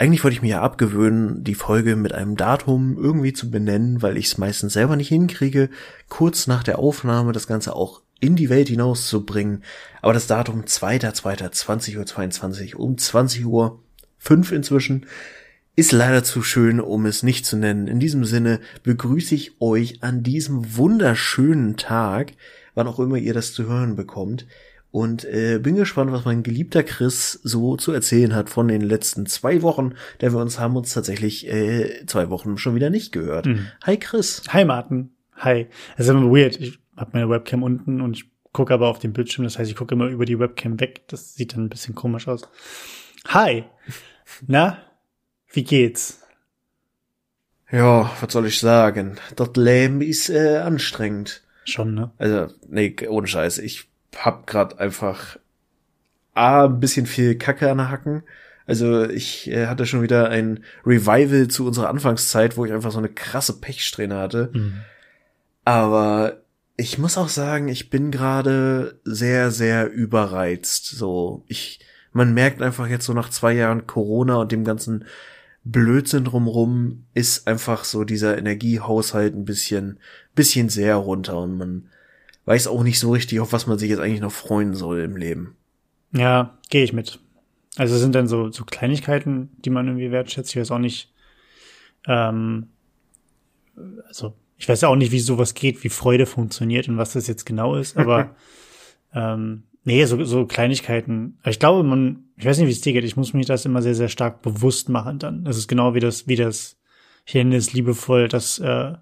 eigentlich wollte ich mir ja abgewöhnen, die Folge mit einem Datum irgendwie zu benennen, weil ich es meistens selber nicht hinkriege, kurz nach der Aufnahme das Ganze auch in die Welt hinauszubringen. Aber das Datum 2.2.20.22 Uhr um 20 Uhr 5 inzwischen ist leider zu schön, um es nicht zu nennen. In diesem Sinne begrüße ich euch an diesem wunderschönen Tag, wann auch immer ihr das zu hören bekommt. Und äh, bin gespannt, was mein geliebter Chris so zu erzählen hat von den letzten zwei Wochen, denn wir uns haben uns tatsächlich äh, zwei Wochen schon wieder nicht gehört. Mhm. Hi Chris. Hi Martin. Hi. Es ist immer weird. Ich habe meine Webcam unten und ich gucke aber auf den Bildschirm. Das heißt, ich gucke immer über die Webcam weg. Das sieht dann ein bisschen komisch aus. Hi. Na, wie geht's? Ja, was soll ich sagen? Das Leben ist äh, anstrengend. Schon, ne? Also, nee, ohne Scheiß. Ich hab grad einfach A, ein bisschen viel Kacke an der Hacken. Also ich äh, hatte schon wieder ein Revival zu unserer Anfangszeit, wo ich einfach so eine krasse Pechsträhne hatte. Mhm. Aber ich muss auch sagen, ich bin gerade sehr, sehr überreizt. So, ich, man merkt einfach jetzt so nach zwei Jahren Corona und dem ganzen Blödsinn drumrum ist einfach so dieser Energiehaushalt ein bisschen, bisschen sehr runter und man weiß auch nicht so richtig, auf was man sich jetzt eigentlich noch freuen soll im Leben. Ja, gehe ich mit. Also es sind dann so, so Kleinigkeiten, die man irgendwie wertschätzt. Ich weiß auch nicht, ähm, also ich weiß auch nicht, wie sowas geht, wie Freude funktioniert und was das jetzt genau ist, aber ähm, nee, so, so Kleinigkeiten. Ich glaube, man, ich weiß nicht, wie es dir geht, ich muss mich das immer sehr, sehr stark bewusst machen dann. Es ist genau wie das, wie das, ich nenne es liebevoll, das äh,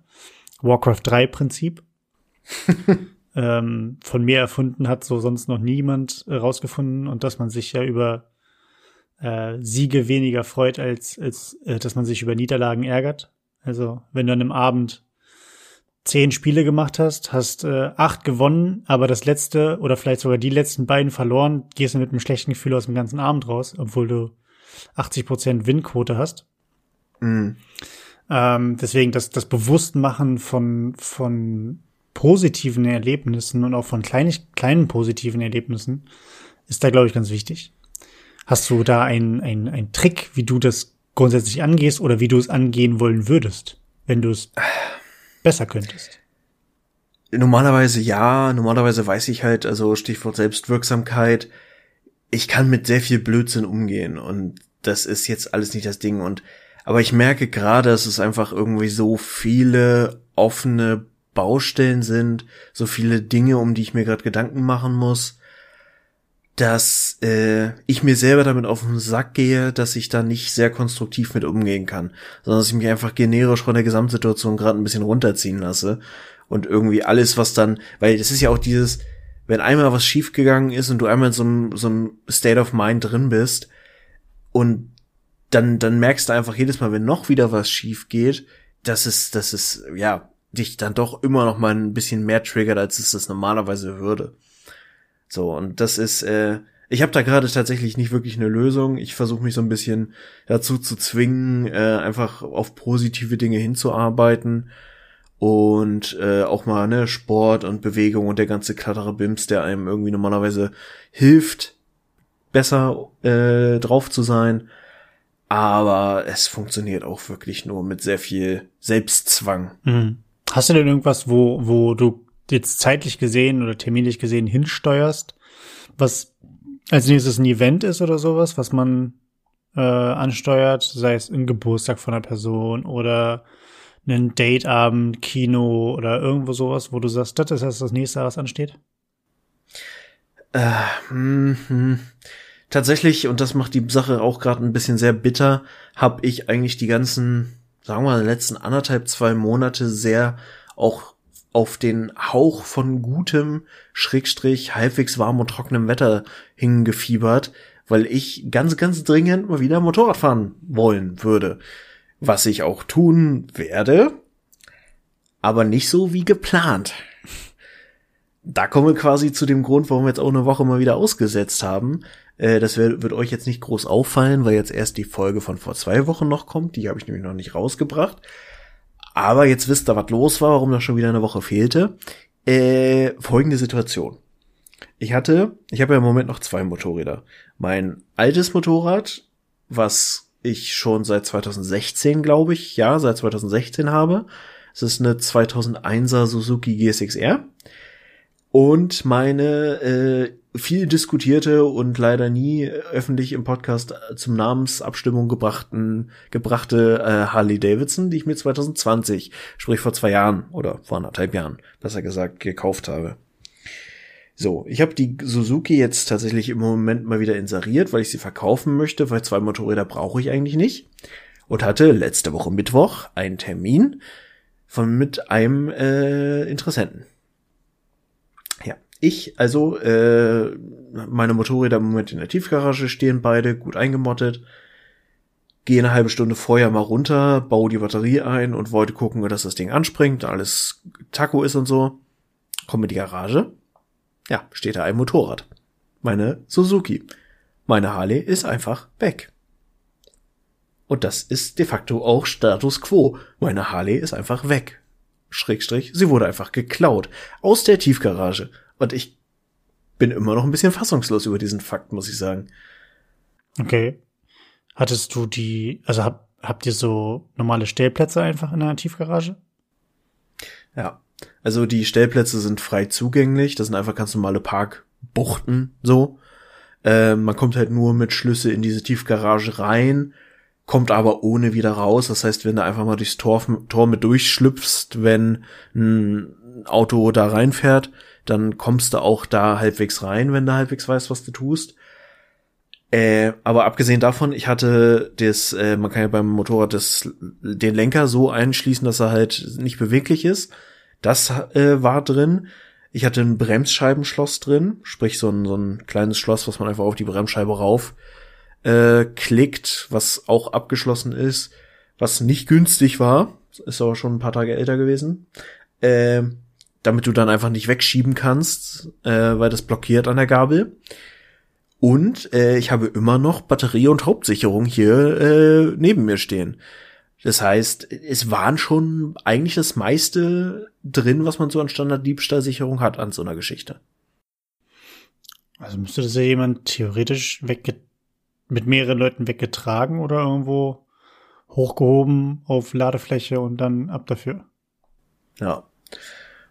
Warcraft 3 Prinzip. ähm, von mir erfunden hat, so sonst noch niemand äh, rausgefunden und dass man sich ja über äh, Siege weniger freut, als, als äh, dass man sich über Niederlagen ärgert. Also wenn du an einem Abend zehn Spiele gemacht hast, hast äh, acht gewonnen, aber das letzte oder vielleicht sogar die letzten beiden verloren, gehst du mit einem schlechten Gefühl aus dem ganzen Abend raus, obwohl du 80 Prozent Windquote hast. Mhm. Ähm, deswegen das, das Bewusstmachen von, von positiven Erlebnissen und auch von kleinen, kleinen positiven Erlebnissen ist da, glaube ich, ganz wichtig. Hast du da einen ein Trick, wie du das grundsätzlich angehst oder wie du es angehen wollen würdest, wenn du es besser könntest? Normalerweise ja, normalerweise weiß ich halt, also Stichwort Selbstwirksamkeit, ich kann mit sehr viel Blödsinn umgehen und das ist jetzt alles nicht das Ding und aber ich merke gerade, dass es einfach irgendwie so viele offene Baustellen sind, so viele Dinge, um die ich mir gerade Gedanken machen muss, dass äh, ich mir selber damit auf den Sack gehe, dass ich da nicht sehr konstruktiv mit umgehen kann, sondern dass ich mich einfach generisch von der Gesamtsituation gerade ein bisschen runterziehen lasse und irgendwie alles, was dann, weil das ist ja auch dieses, wenn einmal was schiefgegangen ist und du einmal in so einem, so einem State of Mind drin bist und dann, dann merkst du einfach jedes Mal, wenn noch wieder was schief geht, dass es, dass es, ja, dich dann doch immer noch mal ein bisschen mehr triggert, als es das normalerweise würde. So, und das ist, äh, ich habe da gerade tatsächlich nicht wirklich eine Lösung. Ich versuche mich so ein bisschen dazu zu zwingen, äh, einfach auf positive Dinge hinzuarbeiten und äh, auch mal ne Sport und Bewegung und der ganze klattere Bims, der einem irgendwie normalerweise hilft, besser äh, drauf zu sein. Aber es funktioniert auch wirklich nur mit sehr viel Selbstzwang. Mhm. Hast du denn irgendwas, wo, wo du jetzt zeitlich gesehen oder terminlich gesehen hinsteuerst, was als nächstes ein Event ist oder sowas, was man äh, ansteuert, sei es ein Geburtstag von einer Person oder einen Dateabend, Kino oder irgendwo sowas, wo du sagst, das ist das nächste, was ansteht? Äh, mh, Tatsächlich, und das macht die Sache auch gerade ein bisschen sehr bitter, habe ich eigentlich die ganzen sagen wir mal, letzten anderthalb, zwei Monate sehr auch auf den Hauch von gutem, Schrägstrich, halbwegs warm und trockenem Wetter hingefiebert, weil ich ganz, ganz dringend mal wieder Motorrad fahren wollen würde. Was ich auch tun werde, aber nicht so wie geplant. Da kommen wir quasi zu dem Grund, warum wir jetzt auch eine Woche mal wieder ausgesetzt haben. Äh, das wird, wird euch jetzt nicht groß auffallen, weil jetzt erst die Folge von vor zwei Wochen noch kommt. Die habe ich nämlich noch nicht rausgebracht. Aber jetzt wisst ihr, was los war, warum das schon wieder eine Woche fehlte. Äh, folgende Situation. Ich hatte, ich habe ja im Moment noch zwei Motorräder. Mein altes Motorrad, was ich schon seit 2016, glaube ich, ja, seit 2016 habe. Es ist eine 2001er Suzuki GSX-R. Und meine äh, viel diskutierte und leider nie öffentlich im Podcast zum Namensabstimmung gebrachten, gebrachte äh, Harley Davidson, die ich mir 2020, sprich vor zwei Jahren oder vor anderthalb Jahren, besser gesagt, gekauft habe. So, ich habe die Suzuki jetzt tatsächlich im Moment mal wieder inseriert, weil ich sie verkaufen möchte, weil zwei Motorräder brauche ich eigentlich nicht. Und hatte letzte Woche Mittwoch einen Termin von mit einem äh, Interessenten. Ich, also, äh, meine Motorräder im Moment in der Tiefgarage stehen beide, gut eingemottet. Gehe eine halbe Stunde vorher mal runter, baue die Batterie ein und wollte gucken, dass das Ding anspringt, alles Taco ist und so. Komme in die Garage ja, steht da ein Motorrad. Meine Suzuki. Meine Harley ist einfach weg. Und das ist de facto auch Status quo. Meine Harley ist einfach weg. Schrägstrich, sie wurde einfach geklaut. Aus der Tiefgarage. Und ich bin immer noch ein bisschen fassungslos über diesen Fakt, muss ich sagen. Okay. Hattest du die, also hab, habt ihr so normale Stellplätze einfach in der Tiefgarage? Ja. Also die Stellplätze sind frei zugänglich. Das sind einfach ganz normale Parkbuchten so. Äh, man kommt halt nur mit Schlüssel in diese Tiefgarage rein, kommt aber ohne wieder raus. Das heißt, wenn du einfach mal durchs Tor, Tor mit durchschlüpfst, wenn ein Auto da reinfährt, dann kommst du auch da halbwegs rein, wenn du halbwegs weißt, was du tust. Äh, aber abgesehen davon, ich hatte das, äh, man kann ja beim Motorrad das, den Lenker so einschließen, dass er halt nicht beweglich ist. Das äh, war drin. Ich hatte ein Bremsscheibenschloss drin, sprich so ein, so ein kleines Schloss, was man einfach auf die Bremsscheibe rauf äh, klickt, was auch abgeschlossen ist, was nicht günstig war, ist aber schon ein paar Tage älter gewesen, äh, damit du dann einfach nicht wegschieben kannst, äh, weil das blockiert an der Gabel. Und äh, ich habe immer noch Batterie und Hauptsicherung hier äh, neben mir stehen. Das heißt, es waren schon eigentlich das meiste drin, was man so an Standard-Diebstahlsicherung hat an so einer Geschichte. Also müsste das ja jemand theoretisch wegge mit mehreren Leuten weggetragen oder irgendwo hochgehoben auf Ladefläche und dann ab dafür. Ja.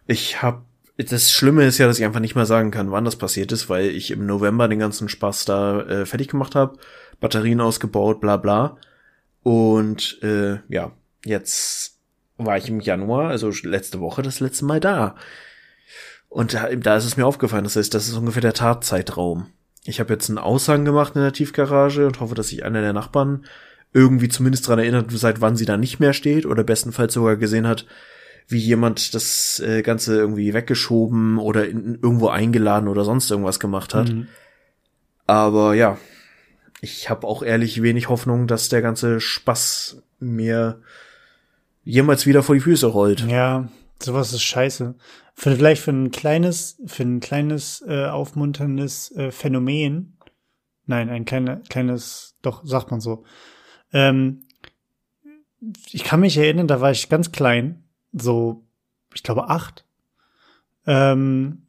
Ich hab das Schlimme ist ja, dass ich einfach nicht mehr sagen kann, wann das passiert ist, weil ich im November den ganzen Spaß da äh, fertig gemacht habe, Batterien ausgebaut, bla bla. Und äh, ja, jetzt war ich im Januar, also letzte Woche, das letzte Mal da. Und da, da ist es mir aufgefallen, das heißt, das ist ungefähr der Tatzeitraum. Ich habe jetzt einen Aushang gemacht in der Tiefgarage und hoffe, dass sich einer der Nachbarn irgendwie zumindest daran erinnert, seit wann sie da nicht mehr steht oder bestenfalls sogar gesehen hat, wie jemand das äh, Ganze irgendwie weggeschoben oder in, irgendwo eingeladen oder sonst irgendwas gemacht hat. Mhm. Aber ja, ich habe auch ehrlich wenig Hoffnung, dass der ganze Spaß mir jemals wieder vor die Füße rollt. Ja, sowas ist scheiße. Für, vielleicht für ein kleines, für ein kleines äh, aufmunterndes äh, Phänomen. Nein, ein kleine, kleines, doch sagt man so. Ähm, ich kann mich erinnern, da war ich ganz klein, so, ich glaube acht. Ähm,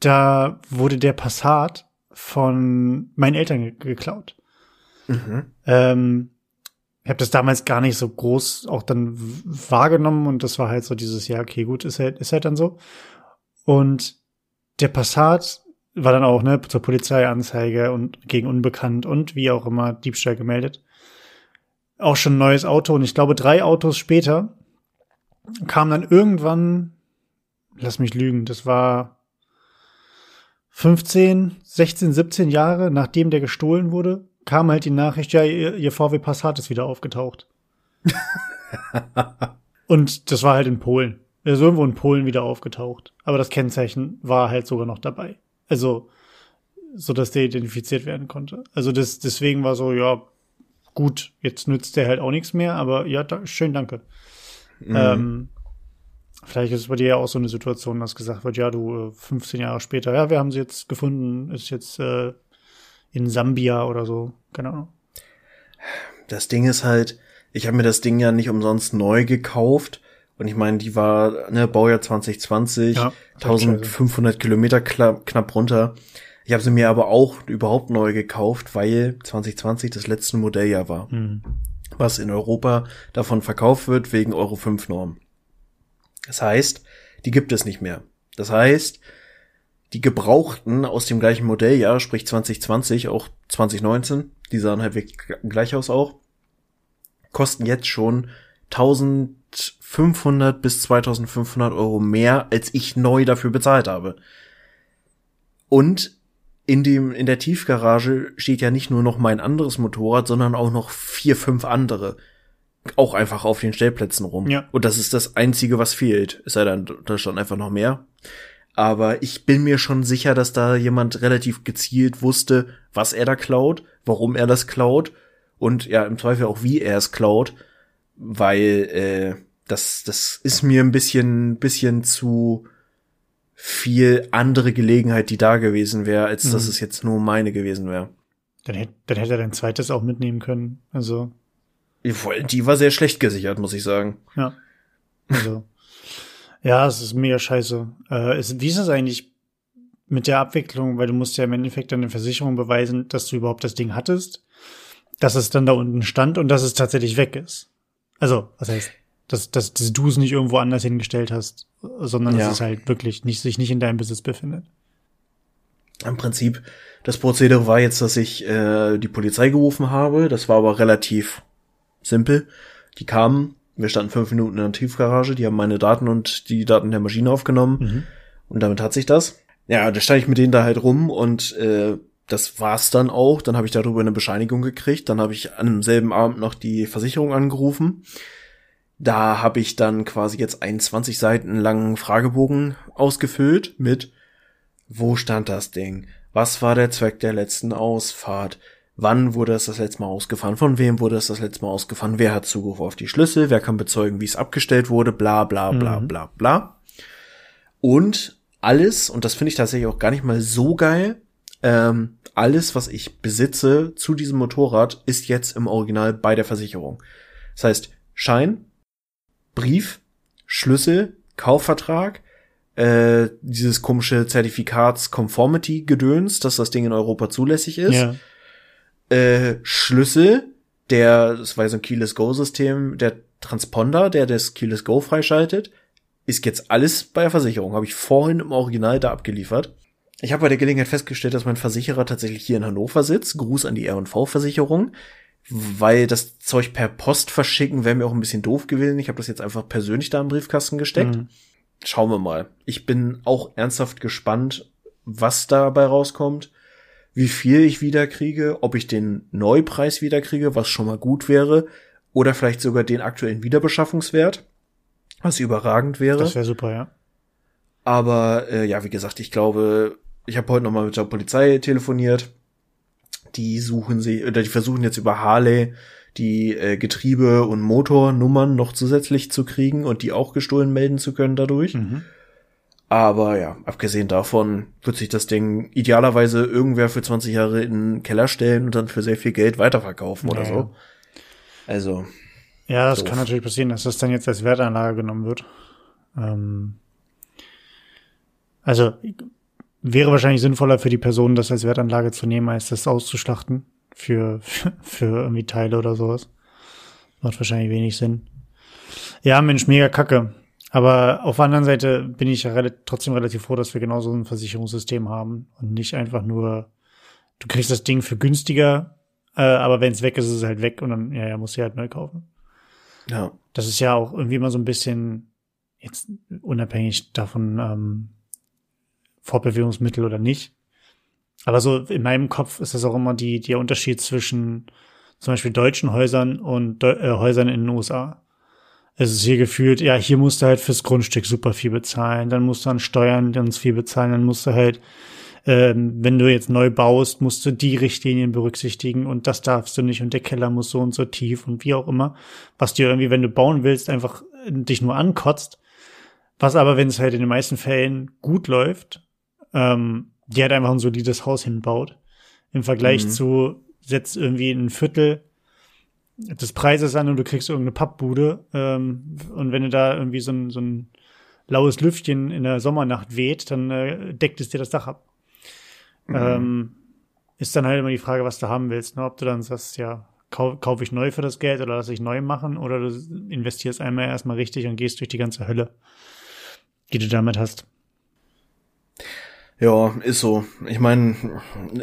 da wurde der Passat von meinen Eltern geklaut. Mhm. Ähm, ich habe das damals gar nicht so groß auch dann wahrgenommen und das war halt so dieses, ja, okay, gut, ist halt, ist halt dann so. Und der Passat war dann auch, ne, zur Polizeianzeige und gegen Unbekannt und wie auch immer Diebstahl gemeldet. Auch schon ein neues Auto und ich glaube, drei Autos später kam dann irgendwann, lass mich lügen, das war 15, 16, 17 Jahre, nachdem der gestohlen wurde, kam halt die Nachricht, ja, ihr, ihr VW Passat ist wieder aufgetaucht. und das war halt in Polen. Er ist irgendwo in Polen wieder aufgetaucht. Aber das Kennzeichen war halt sogar noch dabei. Also, so dass der identifiziert werden konnte. Also das, deswegen war so, ja, gut, jetzt nützt der halt auch nichts mehr, aber ja, da, schön, danke. Mhm. Ähm, vielleicht ist es bei dir ja auch so eine Situation, dass gesagt wird, ja, du 15 äh, Jahre später, ja, wir haben sie jetzt gefunden, ist jetzt äh, in Sambia oder so, keine Ahnung. Das Ding ist halt, ich habe mir das Ding ja nicht umsonst neu gekauft. Und ich meine, die war, ne, Baujahr 2020, ja, 1500 Kilometer knapp runter. Ich habe sie mir aber auch überhaupt neu gekauft, weil 2020 das letzte Modelljahr war, mhm. Was in Europa davon verkauft wird wegen Euro 5 Norm. Das heißt, die gibt es nicht mehr. Das heißt, die Gebrauchten aus dem gleichen Modelljahr, sprich 2020, auch 2019, die sahen halt gleich aus auch, kosten jetzt schon 1500 bis 2500 Euro mehr, als ich neu dafür bezahlt habe. Und in dem, in der Tiefgarage steht ja nicht nur noch mein anderes Motorrad, sondern auch noch vier, fünf andere. Auch einfach auf den Stellplätzen rum. Ja. Und das ist das einzige, was fehlt. Es sei denn, da stand einfach noch mehr. Aber ich bin mir schon sicher, dass da jemand relativ gezielt wusste, was er da klaut, warum er das klaut und ja, im Zweifel auch wie er es klaut, weil äh, das, das ist mir ein bisschen, bisschen zu viel andere Gelegenheit, die da gewesen wäre, als mhm. dass es jetzt nur meine gewesen wäre. Dann hätte, dann hätte er dein zweites auch mitnehmen können. Also. Die war sehr schlecht gesichert, muss ich sagen. Ja. Also. Ja, es ist mega scheiße. Äh, ist, wie ist es eigentlich mit der Abwicklung? Weil du musst ja im Endeffekt dann eine Versicherung beweisen, dass du überhaupt das Ding hattest, dass es dann da unten stand und dass es tatsächlich weg ist. Also, was heißt, dass, dass, dass du es nicht irgendwo anders hingestellt hast, sondern ja. dass es halt wirklich nicht, sich nicht in deinem Besitz befindet. Im Prinzip, das Prozedere war jetzt, dass ich äh, die Polizei gerufen habe. Das war aber relativ simpel. Die kamen, wir standen fünf Minuten in der Tiefgarage, die haben meine Daten und die Daten der Maschine aufgenommen. Mhm. Und damit hat sich das. Ja, da stand ich mit denen da halt rum und äh, das war's dann auch. Dann habe ich darüber eine Bescheinigung gekriegt. Dann habe ich an demselben Abend noch die Versicherung angerufen. Da habe ich dann quasi jetzt einen 20 Seiten langen Fragebogen ausgefüllt mit wo stand das Ding? Was war der Zweck der letzten Ausfahrt? Wann wurde es das letzte Mal ausgefahren? Von wem wurde es das letzte Mal ausgefahren? Wer hat Zugriff auf die Schlüssel? Wer kann bezeugen, wie es abgestellt wurde? Bla bla bla mhm. bla bla. Und alles, und das finde ich tatsächlich auch gar nicht mal so geil, ähm, alles, was ich besitze zu diesem Motorrad, ist jetzt im Original bei der Versicherung. Das heißt, Schein, Brief, Schlüssel, Kaufvertrag, äh, dieses komische Zertifikats-Conformity-Gedöns, dass das Ding in Europa zulässig ist. Ja äh, Schlüssel, der, das war so ein Keyless Go-System, der Transponder, der das Keyless Go freischaltet, ist jetzt alles bei der Versicherung. Habe ich vorhin im Original da abgeliefert. Ich habe bei der Gelegenheit festgestellt, dass mein Versicherer tatsächlich hier in Hannover sitzt. Gruß an die R&V-Versicherung. Weil das Zeug per Post verschicken wäre mir auch ein bisschen doof gewesen. Ich habe das jetzt einfach persönlich da im Briefkasten gesteckt. Mhm. Schauen wir mal. Ich bin auch ernsthaft gespannt, was dabei rauskommt wie viel ich wiederkriege, ob ich den Neupreis wiederkriege, was schon mal gut wäre, oder vielleicht sogar den aktuellen Wiederbeschaffungswert, was überragend wäre. Das wäre super, ja. Aber äh, ja, wie gesagt, ich glaube, ich habe heute noch mal mit der Polizei telefoniert. Die suchen sie, oder die versuchen jetzt über Harley die äh, Getriebe und Motornummern noch zusätzlich zu kriegen und die auch gestohlen melden zu können dadurch. Mhm. Aber ja, abgesehen davon wird sich das Ding idealerweise irgendwer für 20 Jahre in den Keller stellen und dann für sehr viel Geld weiterverkaufen oder ja, so. Also. Ja, das doof. kann natürlich passieren, dass das dann jetzt als Wertanlage genommen wird. Ähm, also wäre wahrscheinlich sinnvoller für die Person, das als Wertanlage zu nehmen, als das auszuschlachten für, für, für irgendwie Teile oder sowas. Macht wahrscheinlich wenig Sinn. Ja, Mensch, mega kacke. Aber auf der anderen Seite bin ich ja rel trotzdem relativ froh, dass wir genauso ein Versicherungssystem haben und nicht einfach nur, du kriegst das Ding für günstiger, äh, aber wenn es weg ist, ist es halt weg und dann, ja, ja, musst du halt neu kaufen. Ja. Das ist ja auch irgendwie immer so ein bisschen, jetzt unabhängig davon, ähm, Fortbewegungsmittel oder nicht. Aber so in meinem Kopf ist das auch immer die, der Unterschied zwischen zum Beispiel deutschen Häusern und Deu äh, Häusern in den USA es ist hier gefühlt, ja, hier musst du halt fürs Grundstück super viel bezahlen, dann musst du an Steuern ganz viel bezahlen, dann musst du halt, ähm, wenn du jetzt neu baust, musst du die Richtlinien berücksichtigen und das darfst du nicht und der Keller muss so und so tief und wie auch immer, was dir irgendwie, wenn du bauen willst, einfach dich nur ankotzt. Was aber, wenn es halt in den meisten Fällen gut läuft, ähm, die halt einfach ein solides Haus hinbaut, im Vergleich mhm. zu setzt irgendwie ein Viertel des Preises an und du kriegst irgendeine Pappbude. Ähm, und wenn du da irgendwie so ein, so ein laues Lüftchen in der Sommernacht weht, dann äh, deckt es dir das Dach ab. Mhm. Ähm, ist dann halt immer die Frage, was du haben willst. Ne? Ob du dann sagst, ja, kau kaufe ich neu für das Geld oder lass ich neu machen oder du investierst einmal erstmal richtig und gehst durch die ganze Hölle, die du damit hast. Ja, ist so. Ich meine,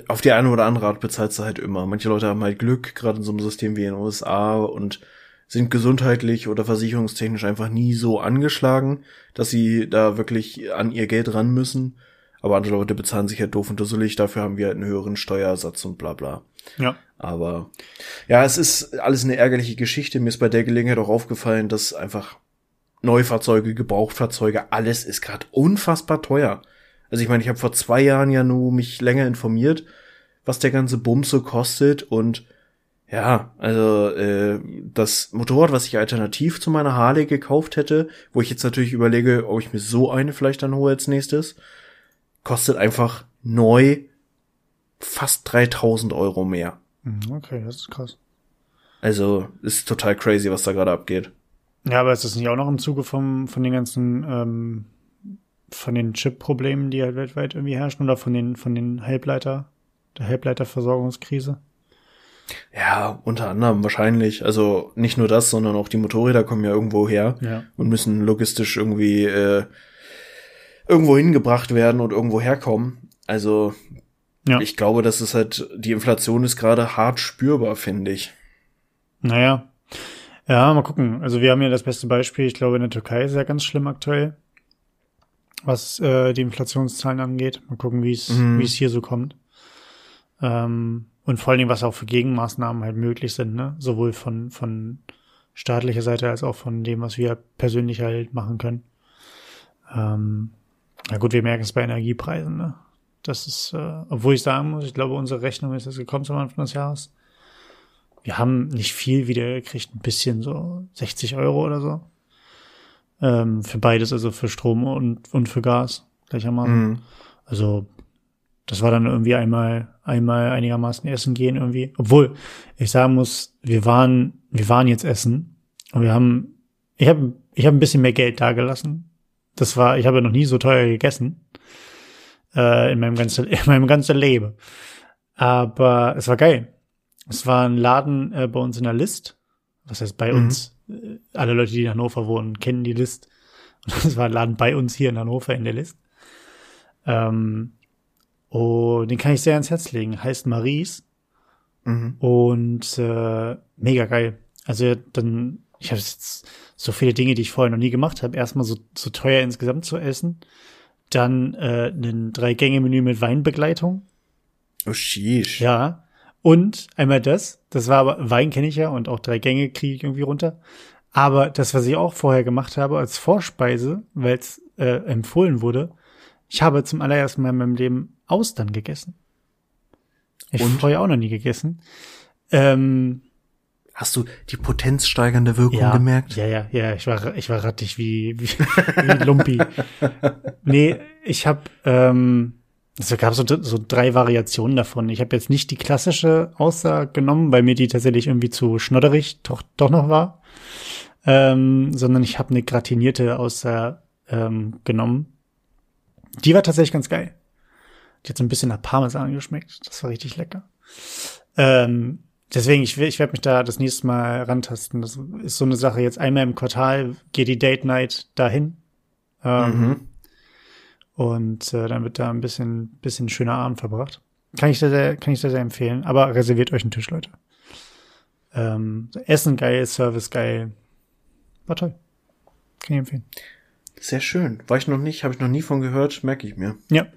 auf die eine oder andere Art bezahlst du halt immer. Manche Leute haben halt Glück, gerade in so einem System wie in den USA und sind gesundheitlich oder versicherungstechnisch einfach nie so angeschlagen, dass sie da wirklich an ihr Geld ran müssen. Aber andere Leute bezahlen sich halt doof und dusselig, dafür haben wir halt einen höheren Steuersatz und bla bla. Ja. Aber ja, es ist alles eine ärgerliche Geschichte. Mir ist bei der Gelegenheit auch aufgefallen, dass einfach Neufahrzeuge, Gebrauchtfahrzeuge, alles ist gerade unfassbar teuer. Also ich meine, ich habe vor zwei Jahren ja nur mich länger informiert, was der ganze Bums so kostet und ja, also äh, das Motorrad, was ich alternativ zu meiner Harley gekauft hätte, wo ich jetzt natürlich überlege, ob ich mir so eine vielleicht dann hole als nächstes, kostet einfach neu fast 3000 Euro mehr. Mhm, okay, das ist krass. Also ist total crazy, was da gerade abgeht. Ja, aber ist das nicht auch noch im Zuge vom, von den ganzen ähm, von den Chip-Problemen, die halt weltweit irgendwie herrschen oder von den, von den Halbleiter, der Halbleiterversorgungskrise? Ja, unter anderem wahrscheinlich. Also nicht nur das, sondern auch die Motorräder kommen ja irgendwo her ja. und müssen logistisch irgendwie äh, irgendwo hingebracht werden und irgendwo herkommen. Also ja. ich glaube, dass es halt, die Inflation ist gerade hart spürbar, finde ich. Naja. Ja, mal gucken. Also wir haben ja das beste Beispiel, ich glaube, in der Türkei ist ja ganz schlimm aktuell was äh, die Inflationszahlen angeht. Mal gucken, wie es mhm. wie es hier so kommt. Ähm, und vor allen Dingen, was auch für Gegenmaßnahmen halt möglich sind, ne? Sowohl von, von staatlicher Seite als auch von dem, was wir persönlich halt machen können. Ähm, na gut, wir merken es bei Energiepreisen, ne? Das ist, äh, obwohl ich sagen muss, ich glaube, unsere Rechnung ist jetzt gekommen zum Anfang des Jahres. Wir haben nicht viel wieder gekriegt, ein bisschen so 60 Euro oder so. Ähm, für beides, also für Strom und, und für Gas gleichermaßen. Mhm. Also das war dann irgendwie einmal, einmal einigermaßen essen gehen irgendwie. Obwohl, ich sagen muss, wir waren, wir waren jetzt essen und wir haben, ich habe ich hab ein bisschen mehr Geld dagelassen. Das war, ich habe noch nie so teuer gegessen. Äh, in meinem ganzen, in meinem ganzen Leben. Aber es war geil. Es war ein Laden äh, bei uns in der List. Was heißt bei mhm. uns? Alle Leute, die in Hannover wohnen, kennen die List. Und das war ein Laden bei uns hier in Hannover in der List. Ähm, und den kann ich sehr ans Herz legen. Heißt Maries. Mhm. Und äh, mega geil. Also dann, ich habe jetzt so viele Dinge, die ich vorher noch nie gemacht habe. Erstmal so, so teuer insgesamt zu essen. Dann äh, ein Drei-Gänge-Menü mit Weinbegleitung. Oh, sheesh. Ja. Und einmal das, das war aber, Wein kenne ich ja und auch drei Gänge kriege ich irgendwie runter. Aber das, was ich auch vorher gemacht habe als Vorspeise, weil es äh, empfohlen wurde, ich habe zum allerersten Mal in meinem Leben Austern gegessen. Ich habe vorher auch noch nie gegessen. Ähm, Hast du die potenzsteigernde Wirkung ja, gemerkt? Ja, ja, ja. Ich war, ich war rattig wie, wie, wie Lumpi. nee, ich habe ähm, es gab so, so drei Variationen davon. Ich habe jetzt nicht die klassische Aussage genommen, weil mir die tatsächlich irgendwie zu schnodderig doch, doch noch war. Ähm, sondern ich habe eine gratinierte Aussage ähm, genommen. Die war tatsächlich ganz geil. Die hat so ein bisschen nach Parmesan geschmeckt. Das war richtig lecker. Ähm, deswegen, ich, ich werde mich da das nächste Mal rantasten. Das ist so eine Sache. Jetzt einmal im Quartal geht die Date Night dahin. Ähm, mhm. Und äh, dann wird da ein bisschen, bisschen schöner Abend verbracht. Kann ich sehr, sehr, kann ich sehr, sehr empfehlen. Aber reserviert euch einen Tisch, Leute. Ähm, Essen geil, Service geil. War toll. Kann ich empfehlen. Sehr schön. War ich noch nicht, habe ich noch nie von gehört, merke ich mir. Ja.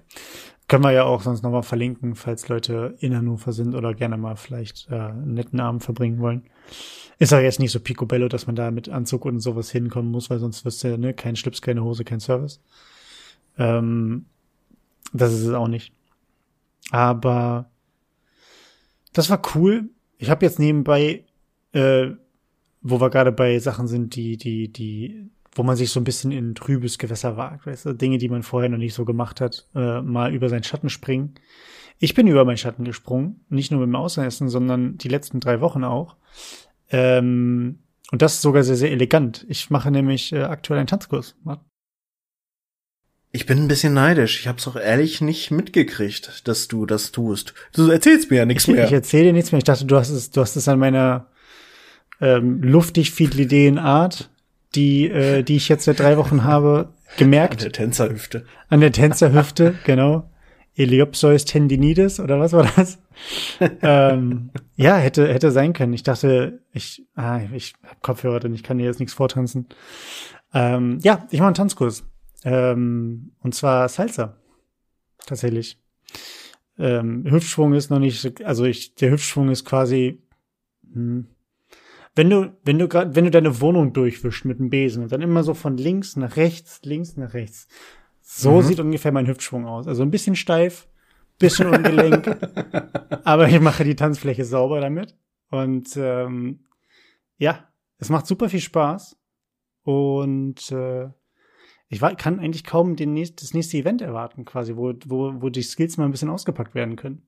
Können wir ja auch sonst nochmal verlinken, falls Leute in Hannover sind oder gerne mal vielleicht äh, einen netten Abend verbringen wollen. Ist auch jetzt nicht so picobello, dass man da mit Anzug und sowas hinkommen muss, weil sonst wirst du ja, ne, kein Schlips, keine Hose, kein Service. Ähm, das ist es auch nicht. Aber das war cool. Ich habe jetzt nebenbei, äh, wo wir gerade bei Sachen sind, die, die, die, wo man sich so ein bisschen in trübes Gewässer wagt, weißt du, Dinge, die man vorher noch nicht so gemacht hat, äh, mal über seinen Schatten springen. Ich bin über meinen Schatten gesprungen, nicht nur mit dem Außenessen, sondern die letzten drei Wochen auch. Ähm, und das sogar sehr, sehr elegant. Ich mache nämlich äh, aktuell einen Tanzkurs Ich bin ein bisschen neidisch. Ich hab's auch ehrlich nicht mitgekriegt, dass du das tust. Du erzählst mir ja nichts mehr. Ich erzähle dir nichts mehr. Ich dachte, du hast es, du hast es an meiner ähm, luftig fidlideen Art, die, äh, die ich jetzt seit drei Wochen habe, gemerkt. An der Tänzerhüfte. An der Tänzerhüfte, genau. Eliopsois tendinitis oder was war das? ähm, ja, hätte hätte sein können. Ich dachte, ich ah, ich habe Kopfhörer drin, ich kann dir jetzt nichts vortanzen. Ähm, ja, ich mache einen Tanzkurs. Ähm, und zwar Salsa. Tatsächlich. Ähm, Hüftschwung ist noch nicht, also ich, der Hüftschwung ist quasi, hm, wenn du, wenn du gerade, wenn du deine Wohnung durchwischst mit dem Besen und dann immer so von links nach rechts, links nach rechts. So mhm. sieht ungefähr mein Hüftschwung aus. Also ein bisschen steif, bisschen ungelenk, aber ich mache die Tanzfläche sauber damit. Und ähm, ja, es macht super viel Spaß. Und äh, ich war, kann eigentlich kaum den nächst, das nächste Event erwarten, quasi, wo, wo, wo die Skills mal ein bisschen ausgepackt werden können.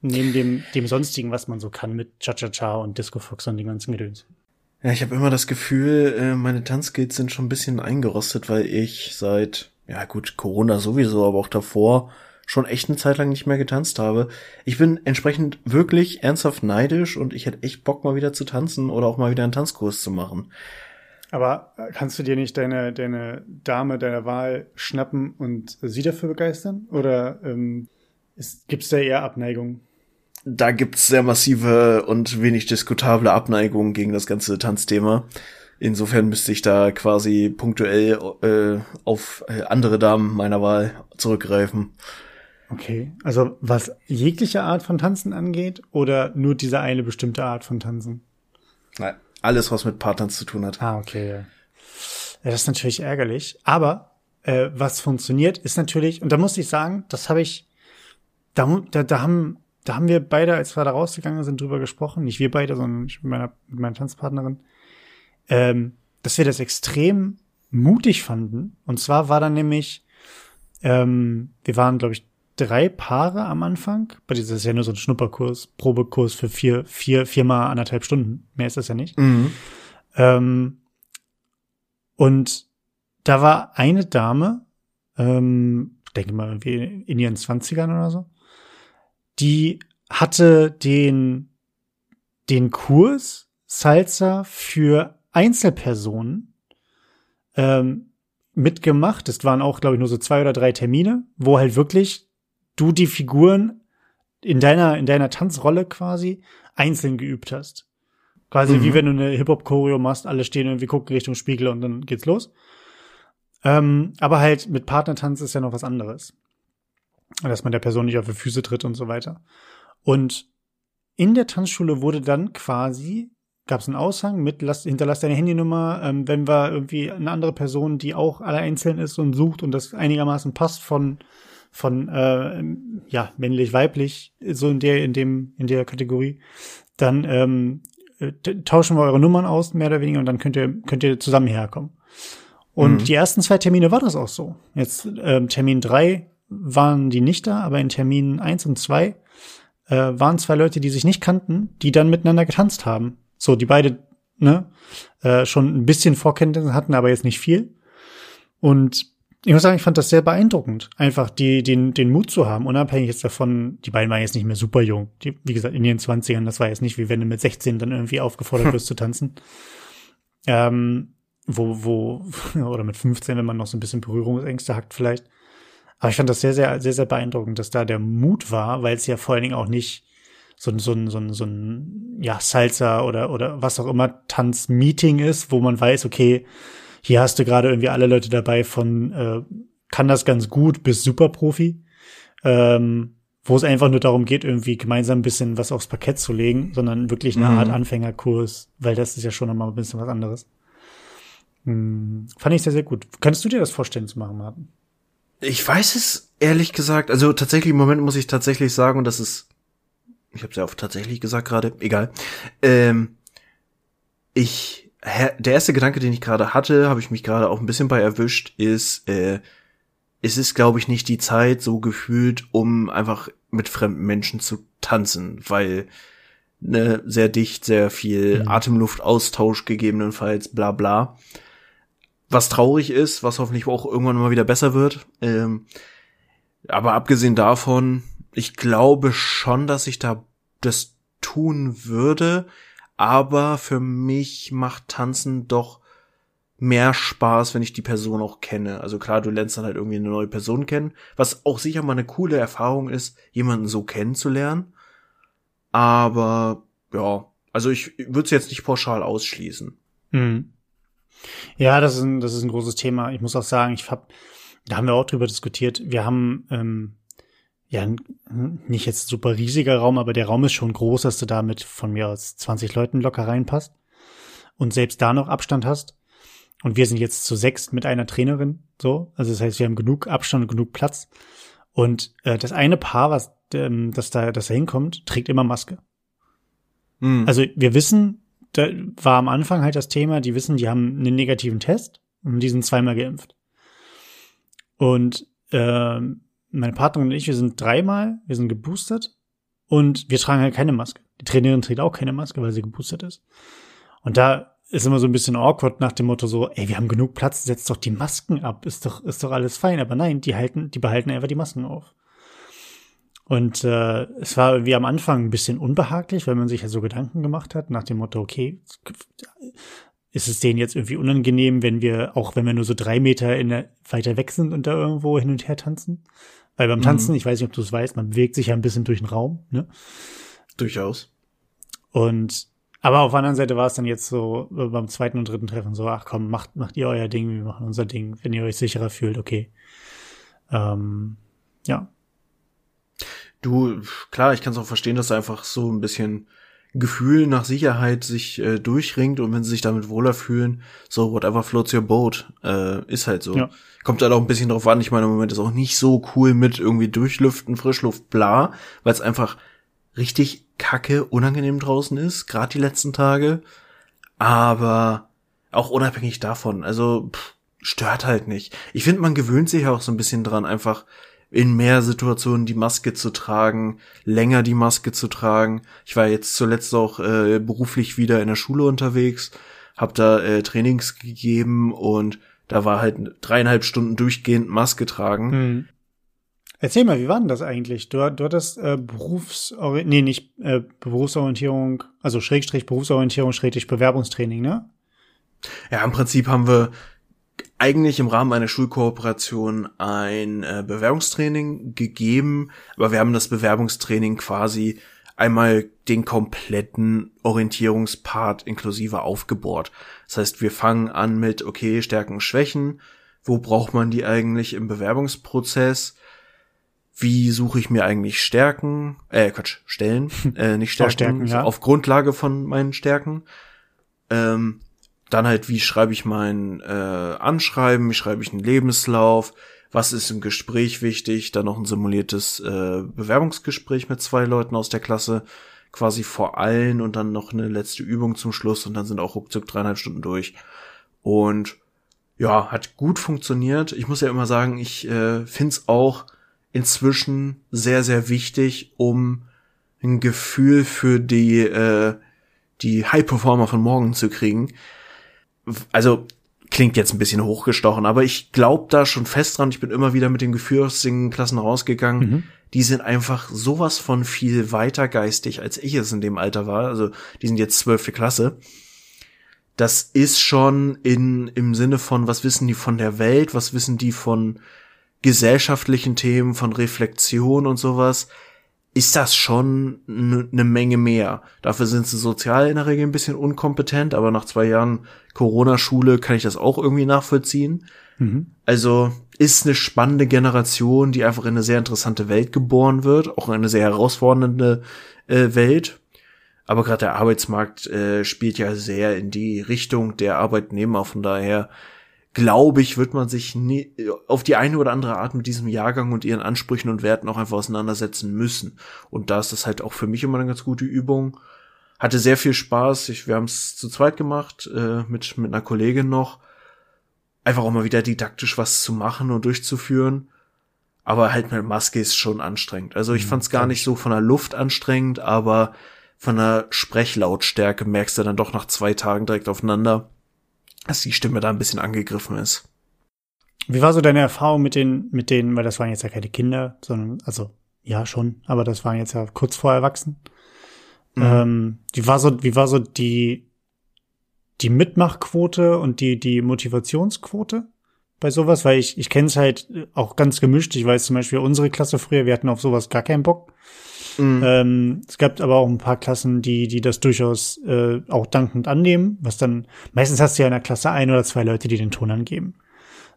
Neben dem, dem sonstigen, was man so kann mit Cha-Cha-Cha und Disco Fox und den ganzen Gedöns. Ja, ich habe immer das Gefühl, äh, meine Tanzskills sind schon ein bisschen eingerostet, weil ich seit, ja gut, Corona sowieso, aber auch davor schon echt eine Zeit lang nicht mehr getanzt habe. Ich bin entsprechend wirklich ernsthaft neidisch und ich hätte echt Bock mal wieder zu tanzen oder auch mal wieder einen Tanzkurs zu machen. Aber äh, kannst du dir nicht deine, deine Dame deiner Wahl schnappen und sie dafür begeistern? Oder ähm, gibt es da eher Abneigung? Da gibt's sehr massive und wenig diskutable Abneigung gegen das ganze Tanzthema. Insofern müsste ich da quasi punktuell äh, auf äh, andere Damen meiner Wahl zurückgreifen. Okay, also was jegliche Art von Tanzen angeht oder nur diese eine bestimmte Art von Tanzen? Nein, alles, was mit Partnern zu tun hat. Ah, okay. Ja. das ist natürlich ärgerlich. Aber äh, was funktioniert, ist natürlich, und da muss ich sagen, das habe ich, da, da, da haben, da haben wir beide, als wir da rausgegangen sind, drüber gesprochen. Nicht wir beide, sondern ich mit meiner, mit meiner Tanzpartnerin. Ähm, dass wir das extrem mutig fanden. Und zwar war dann nämlich, ähm, wir waren, glaube ich, drei Paare am Anfang. Bei das ist ja nur so ein Schnupperkurs, Probekurs für vier, vier, viermal anderthalb Stunden. Mehr ist das ja nicht. Mhm. Ähm, und da war eine Dame, ähm, denke mal irgendwie in ihren Zwanzigern oder so, die hatte den, den Kurs Salsa für Einzelpersonen ähm, mitgemacht. Es waren auch, glaube ich, nur so zwei oder drei Termine, wo halt wirklich du die Figuren in deiner, in deiner Tanzrolle quasi einzeln geübt hast. Quasi mhm. wie wenn du eine Hip-Hop-Choreo machst, alle stehen irgendwie, gucken Richtung Spiegel und dann geht's los. Ähm, aber halt mit Partnertanz ist ja noch was anderes. Dass man der Person nicht auf die Füße tritt und so weiter. Und in der Tanzschule wurde dann quasi, gab es einen Aushang mit, lass, hinterlass deine Handynummer, ähm, wenn wir irgendwie eine andere Person, die auch alle einzeln ist und sucht und das einigermaßen passt von von äh, ja männlich weiblich so in der in dem in der Kategorie dann ähm, äh, tauschen wir eure Nummern aus mehr oder weniger und dann könnt ihr könnt ihr zusammen herkommen. Und mhm. die ersten zwei Termine war das auch so. Jetzt ähm, Termin drei waren die nicht da aber in Termin eins und zwei äh, waren zwei Leute die sich nicht kannten die dann miteinander getanzt haben. So die beide ne äh, schon ein bisschen Vorkenntnisse hatten aber jetzt nicht viel. Und ich muss sagen, ich fand das sehr beeindruckend, einfach die, den, den Mut zu haben, unabhängig jetzt davon, die beiden waren jetzt nicht mehr super jung. Die, wie gesagt, in ihren Zwanzigern, das war jetzt nicht wie wenn du mit 16 dann irgendwie aufgefordert wirst zu tanzen. Ähm, wo, wo, oder mit 15, wenn man noch so ein bisschen Berührungsängste hat vielleicht. Aber ich fand das sehr, sehr, sehr, sehr beeindruckend, dass da der Mut war, weil es ja vor allen Dingen auch nicht so ein, so ein, so ein, so ein, ja, Salsa oder, oder was auch immer Tanzmeeting ist, wo man weiß, okay, hier hast du gerade irgendwie alle Leute dabei von äh, kann das ganz gut bis Superprofi, ähm, wo es einfach nur darum geht, irgendwie gemeinsam ein bisschen was aufs Parkett zu legen, sondern wirklich eine mhm. Art Anfängerkurs, weil das ist ja schon nochmal ein bisschen was anderes. Hm, fand ich sehr, sehr gut. Könntest du dir das vorstellen zu machen, Martin? Ich weiß es ehrlich gesagt. Also tatsächlich im Moment muss ich tatsächlich sagen, und das ist, ich habe es ja auch tatsächlich gesagt gerade, egal. Ähm, ich der erste Gedanke, den ich gerade hatte, habe ich mich gerade auch ein bisschen bei erwischt, ist, äh, es ist, glaube ich, nicht die Zeit so gefühlt, um einfach mit fremden Menschen zu tanzen, weil ne, sehr dicht, sehr viel mhm. Atemluftaustausch gegebenenfalls, bla bla. was traurig ist, was hoffentlich auch irgendwann mal wieder besser wird. Ähm, aber abgesehen davon, ich glaube schon, dass ich da das tun würde, aber für mich macht Tanzen doch mehr Spaß, wenn ich die Person auch kenne. Also klar, du lernst dann halt irgendwie eine neue Person kennen, was auch sicher mal eine coole Erfahrung ist, jemanden so kennenzulernen. Aber ja, also ich würde es jetzt nicht pauschal ausschließen. Mhm. Ja, das ist, ein, das ist ein großes Thema. Ich muss auch sagen, ich hab, da haben wir auch drüber diskutiert. Wir haben ähm, ja nicht jetzt super riesiger Raum, aber der Raum ist schon groß, dass du da mit von mir aus 20 Leuten locker reinpasst und selbst da noch Abstand hast. Und wir sind jetzt zu sechs mit einer Trainerin, so. Also das heißt, wir haben genug Abstand und genug Platz. Und äh, das eine Paar, was ähm, das da, das da hinkommt, trägt immer Maske. Mhm. Also wir wissen, da war am Anfang halt das Thema, die wissen, die haben einen negativen Test und die sind zweimal geimpft. Und äh, meine Partnerin und ich, wir sind dreimal, wir sind geboostert und wir tragen halt keine Maske. Die Trainerin trägt auch keine Maske, weil sie geboostert ist. Und da ist immer so ein bisschen awkward nach dem Motto so, ey, wir haben genug Platz, setzt doch die Masken ab, ist doch, ist doch alles fein. Aber nein, die halten, die behalten einfach die Masken auf. Und äh, es war irgendwie am Anfang ein bisschen unbehaglich, weil man sich ja so Gedanken gemacht hat, nach dem Motto, okay, ist es denen jetzt irgendwie unangenehm, wenn wir, auch wenn wir nur so drei Meter in der, weiter weg sind und da irgendwo hin und her tanzen? Weil beim Tanzen, mhm. ich weiß nicht, ob du es weißt, man bewegt sich ja ein bisschen durch den Raum, ne? Durchaus. Und aber auf der anderen Seite war es dann jetzt so äh, beim zweiten und dritten Treffen so, ach komm, macht, macht ihr euer Ding, wir machen unser Ding, wenn ihr euch sicherer fühlt, okay. Ähm, ja. Du, klar, ich kann es auch verstehen, dass einfach so ein bisschen Gefühl nach Sicherheit sich äh, durchringt und wenn sie sich damit wohler fühlen, so whatever floats your boat, äh, ist halt so. Ja. Kommt halt auch ein bisschen drauf an. Ich meine, im Moment ist auch nicht so cool mit irgendwie Durchlüften, Frischluft, bla, weil es einfach richtig kacke, unangenehm draußen ist, gerade die letzten Tage. Aber auch unabhängig davon, also pff, stört halt nicht. Ich finde, man gewöhnt sich auch so ein bisschen dran, einfach in mehr Situationen die Maske zu tragen, länger die Maske zu tragen. Ich war jetzt zuletzt auch äh, beruflich wieder in der Schule unterwegs, habe da äh, Trainings gegeben und da war halt dreieinhalb Stunden durchgehend Maske tragen. Hm. Erzähl mal, wie war denn das eigentlich? Du, du hattest äh, Berufsorientierung, nee, nicht äh, Berufsorientierung, also Schrägstrich Berufsorientierung, Schrägstrich Bewerbungstraining, ne? Ja, im Prinzip haben wir eigentlich im Rahmen einer Schulkooperation ein äh, Bewerbungstraining gegeben, aber wir haben das Bewerbungstraining quasi einmal den kompletten Orientierungspart inklusive aufgebohrt. Das heißt, wir fangen an mit, okay, Stärken, Schwächen. Wo braucht man die eigentlich im Bewerbungsprozess? Wie suche ich mir eigentlich Stärken? Äh, Quatsch, Stellen, äh, nicht Stärken, Stärken ja. auf Grundlage von meinen Stärken. Ähm, dann halt, wie schreibe ich mein äh, Anschreiben, wie schreibe ich einen Lebenslauf, was ist im Gespräch wichtig, dann noch ein simuliertes äh, Bewerbungsgespräch mit zwei Leuten aus der Klasse, quasi vor allen und dann noch eine letzte Übung zum Schluss und dann sind auch ruckzuck dreieinhalb Stunden durch. Und ja, hat gut funktioniert. Ich muss ja immer sagen, ich äh, finde es auch inzwischen sehr, sehr wichtig, um ein Gefühl für die, äh, die High-Performer von morgen zu kriegen also klingt jetzt ein bisschen hochgestochen, aber ich glaube da schon fest dran. Ich bin immer wieder mit dem Gefühl aus den Klassen rausgegangen. Mhm. Die sind einfach sowas von viel weiter geistig, als ich es in dem Alter war. Also die sind jetzt zwölfte Klasse. Das ist schon in, im Sinne von, was wissen die von der Welt, was wissen die von gesellschaftlichen Themen, von Reflexion und sowas ist das schon eine ne Menge mehr. Dafür sind sie sozial in der Regel ein bisschen unkompetent, aber nach zwei Jahren Corona-Schule kann ich das auch irgendwie nachvollziehen. Mhm. Also ist eine spannende Generation, die einfach in eine sehr interessante Welt geboren wird, auch in eine sehr herausfordernde äh, Welt. Aber gerade der Arbeitsmarkt äh, spielt ja sehr in die Richtung der Arbeitnehmer, von daher glaube ich, wird man sich nie, auf die eine oder andere Art mit diesem Jahrgang und ihren Ansprüchen und Werten auch einfach auseinandersetzen müssen. Und da ist das halt auch für mich immer eine ganz gute Übung. Hatte sehr viel Spaß. Ich, wir haben es zu zweit gemacht, äh, mit, mit einer Kollegin noch. Einfach auch mal wieder didaktisch was zu machen und durchzuführen. Aber halt mit Maske ist schon anstrengend. Also ich mhm, fand es gar nicht so von der Luft anstrengend, aber von der Sprechlautstärke merkst du dann doch nach zwei Tagen direkt aufeinander dass die Stimme da ein bisschen angegriffen ist. Wie war so deine Erfahrung mit den, mit denen, weil das waren jetzt ja keine Kinder, sondern, also, ja, schon, aber das waren jetzt ja kurz vor Erwachsenen. Mhm. Ähm, wie war so, wie war so die, die Mitmachquote und die, die Motivationsquote bei sowas? Weil ich, ich kenne es halt auch ganz gemischt. Ich weiß zum Beispiel unsere Klasse früher, wir hatten auf sowas gar keinen Bock. Mhm. Ähm, es gab aber auch ein paar Klassen, die, die das durchaus äh, auch dankend annehmen, was dann, meistens hast du ja in der Klasse ein oder zwei Leute, die den Ton angeben.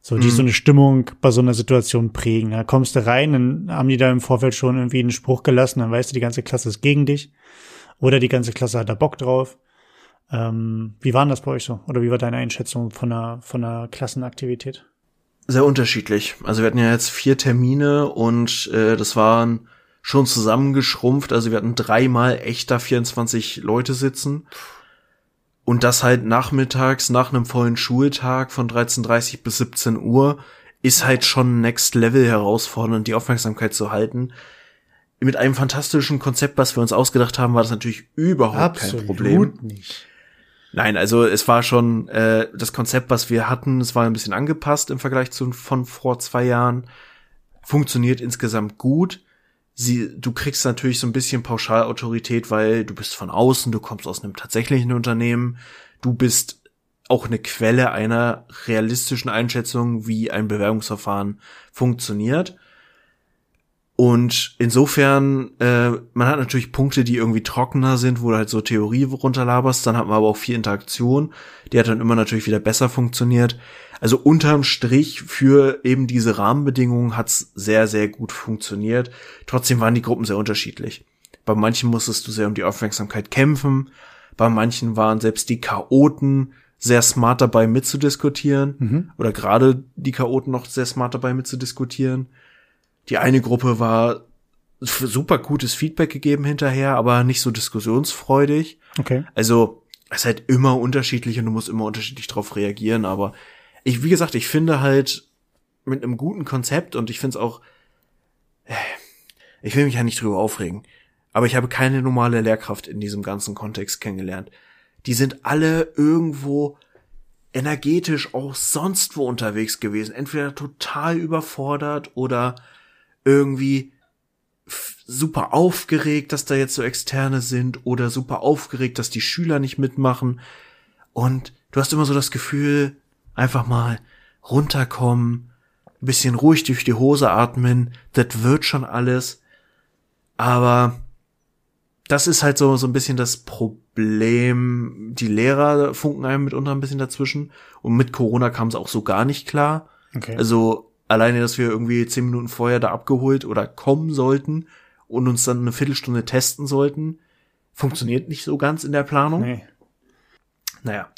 So, die mhm. so eine Stimmung bei so einer Situation prägen. Da kommst du rein, dann haben die da im Vorfeld schon irgendwie einen Spruch gelassen, dann weißt du, die ganze Klasse ist gegen dich. Oder die ganze Klasse hat da Bock drauf. Ähm, wie war das bei euch so? Oder wie war deine Einschätzung von einer, von einer Klassenaktivität? Sehr unterschiedlich. Also wir hatten ja jetzt vier Termine und äh, das waren schon zusammengeschrumpft. Also wir hatten dreimal echter 24 Leute sitzen. Und das halt nachmittags nach einem vollen Schultag von 13.30 bis 17 Uhr ist halt schon Next Level herausfordernd, die Aufmerksamkeit zu halten. Mit einem fantastischen Konzept, was wir uns ausgedacht haben, war das natürlich überhaupt Absolut kein Problem. Nicht. Nein, also es war schon äh, das Konzept, was wir hatten, es war ein bisschen angepasst im Vergleich zu von vor zwei Jahren. Funktioniert insgesamt gut sie, du kriegst natürlich so ein bisschen Pauschalautorität, weil du bist von außen, du kommst aus einem tatsächlichen Unternehmen, du bist auch eine Quelle einer realistischen Einschätzung, wie ein Bewerbungsverfahren funktioniert. Und insofern, äh, man hat natürlich Punkte, die irgendwie trockener sind, wo du halt so Theorie runterlaberst, dann hat man aber auch viel Interaktion, die hat dann immer natürlich wieder besser funktioniert. Also unterm Strich für eben diese Rahmenbedingungen hat's sehr, sehr gut funktioniert. Trotzdem waren die Gruppen sehr unterschiedlich. Bei manchen musstest du sehr um die Aufmerksamkeit kämpfen, bei manchen waren selbst die Chaoten sehr smart dabei mitzudiskutieren mhm. oder gerade die Chaoten noch sehr smart dabei mitzudiskutieren. Die eine Gruppe war super gutes Feedback gegeben hinterher, aber nicht so diskussionsfreudig. Okay. Also es ist halt immer unterschiedlich und du musst immer unterschiedlich drauf reagieren, aber ich, wie gesagt, ich finde halt mit einem guten Konzept und ich finde es auch, äh, ich will mich ja nicht drüber aufregen, aber ich habe keine normale Lehrkraft in diesem ganzen Kontext kennengelernt. Die sind alle irgendwo energetisch auch sonst wo unterwegs gewesen, entweder total überfordert oder irgendwie super aufgeregt, dass da jetzt so externe sind oder super aufgeregt, dass die Schüler nicht mitmachen. Und du hast immer so das Gefühl, einfach mal runterkommen, ein bisschen ruhig durch die Hose atmen, das wird schon alles. Aber das ist halt so, so ein bisschen das Problem. Die Lehrer funken einem mitunter ein bisschen dazwischen. Und mit Corona kam es auch so gar nicht klar. Okay. Also alleine, dass wir irgendwie zehn Minuten vorher da abgeholt oder kommen sollten und uns dann eine Viertelstunde testen sollten, funktioniert nicht so ganz in der Planung. Nee. Naja.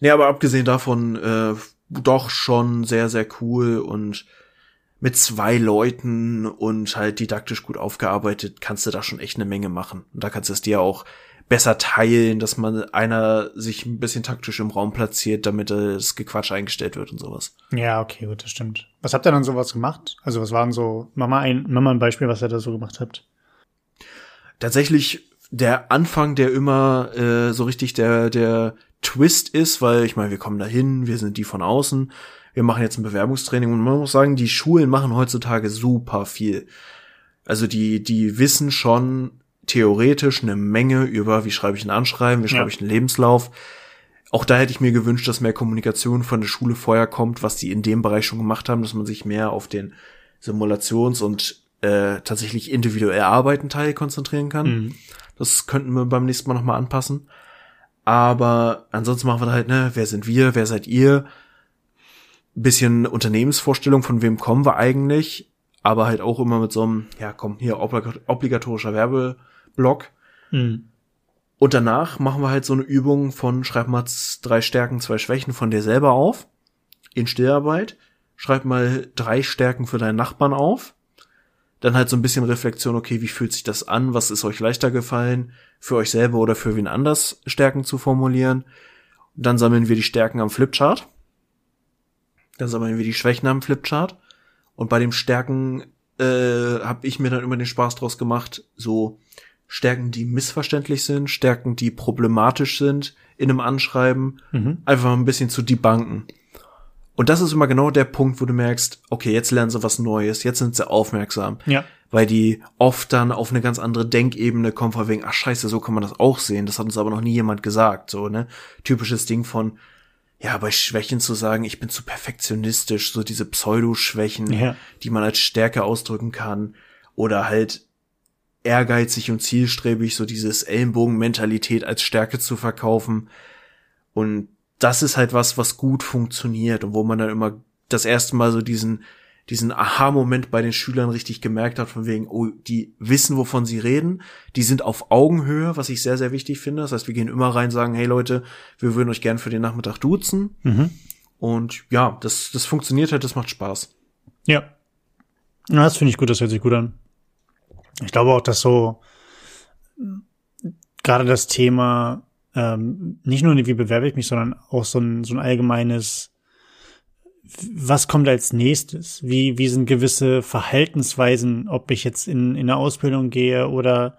Nee, aber abgesehen davon, äh, doch schon sehr, sehr cool und mit zwei Leuten und halt didaktisch gut aufgearbeitet, kannst du da schon echt eine Menge machen. Und da kannst du es dir auch besser teilen, dass man einer sich ein bisschen taktisch im Raum platziert, damit das Gequatsch eingestellt wird und sowas. Ja, okay, gut, das stimmt. Was habt ihr dann sowas gemacht? Also was waren so, mach mal ein, mach mal ein Beispiel, was ihr da so gemacht habt. Tatsächlich der Anfang, der immer äh, so richtig der, der Twist ist, weil ich meine, wir kommen dahin, wir sind die von außen, wir machen jetzt ein Bewerbungstraining und man muss sagen, die Schulen machen heutzutage super viel. Also die, die wissen schon, theoretisch eine Menge über, wie schreibe ich ein Anschreiben, wie schreibe ja. ich einen Lebenslauf. Auch da hätte ich mir gewünscht, dass mehr Kommunikation von der Schule vorher kommt, was die in dem Bereich schon gemacht haben, dass man sich mehr auf den Simulations- und äh, tatsächlich individuell arbeiten Teil konzentrieren kann. Mhm. Das könnten wir beim nächsten Mal nochmal anpassen. Aber ansonsten machen wir halt, ne, wer sind wir, wer seid ihr? Bisschen Unternehmensvorstellung, von wem kommen wir eigentlich? Aber halt auch immer mit so einem, ja, komm, hier obligatorischer Werbe, Block. Mhm. Und danach machen wir halt so eine Übung von schreib mal drei Stärken, zwei Schwächen von dir selber auf. In Stillarbeit. Schreib mal drei Stärken für deinen Nachbarn auf. Dann halt so ein bisschen Reflexion, okay, wie fühlt sich das an? Was ist euch leichter gefallen? Für euch selber oder für wen anders Stärken zu formulieren? Dann sammeln wir die Stärken am Flipchart. Dann sammeln wir die Schwächen am Flipchart. Und bei dem Stärken äh, habe ich mir dann immer den Spaß draus gemacht, so Stärken, die missverständlich sind, Stärken, die problematisch sind in einem Anschreiben, mhm. einfach ein bisschen zu debunken. Und das ist immer genau der Punkt, wo du merkst, okay, jetzt lernen sie was Neues, jetzt sind sie aufmerksam. Ja. Weil die oft dann auf eine ganz andere Denkebene kommen, von wegen, ach scheiße, so kann man das auch sehen. Das hat uns aber noch nie jemand gesagt, so, ne? Typisches Ding von, ja, bei Schwächen zu sagen, ich bin zu perfektionistisch, so diese Pseudo-Schwächen, ja. die man als Stärke ausdrücken kann. Oder halt ehrgeizig und zielstrebig, so dieses Ellenbogen-Mentalität als Stärke zu verkaufen. Und das ist halt was, was gut funktioniert und wo man dann immer das erste Mal so diesen, diesen Aha-Moment bei den Schülern richtig gemerkt hat, von wegen, oh, die wissen, wovon sie reden, die sind auf Augenhöhe, was ich sehr, sehr wichtig finde. Das heißt, wir gehen immer rein, sagen, hey Leute, wir würden euch gern für den Nachmittag duzen. Mhm. Und ja, das, das funktioniert halt, das macht Spaß. Ja. Na, das finde ich gut, das hört sich gut an. Ich glaube auch, dass so gerade das Thema ähm, nicht nur wie bewerbe ich mich, sondern auch so ein, so ein allgemeines, was kommt als nächstes? Wie, wie sind gewisse Verhaltensweisen, ob ich jetzt in, in eine Ausbildung gehe oder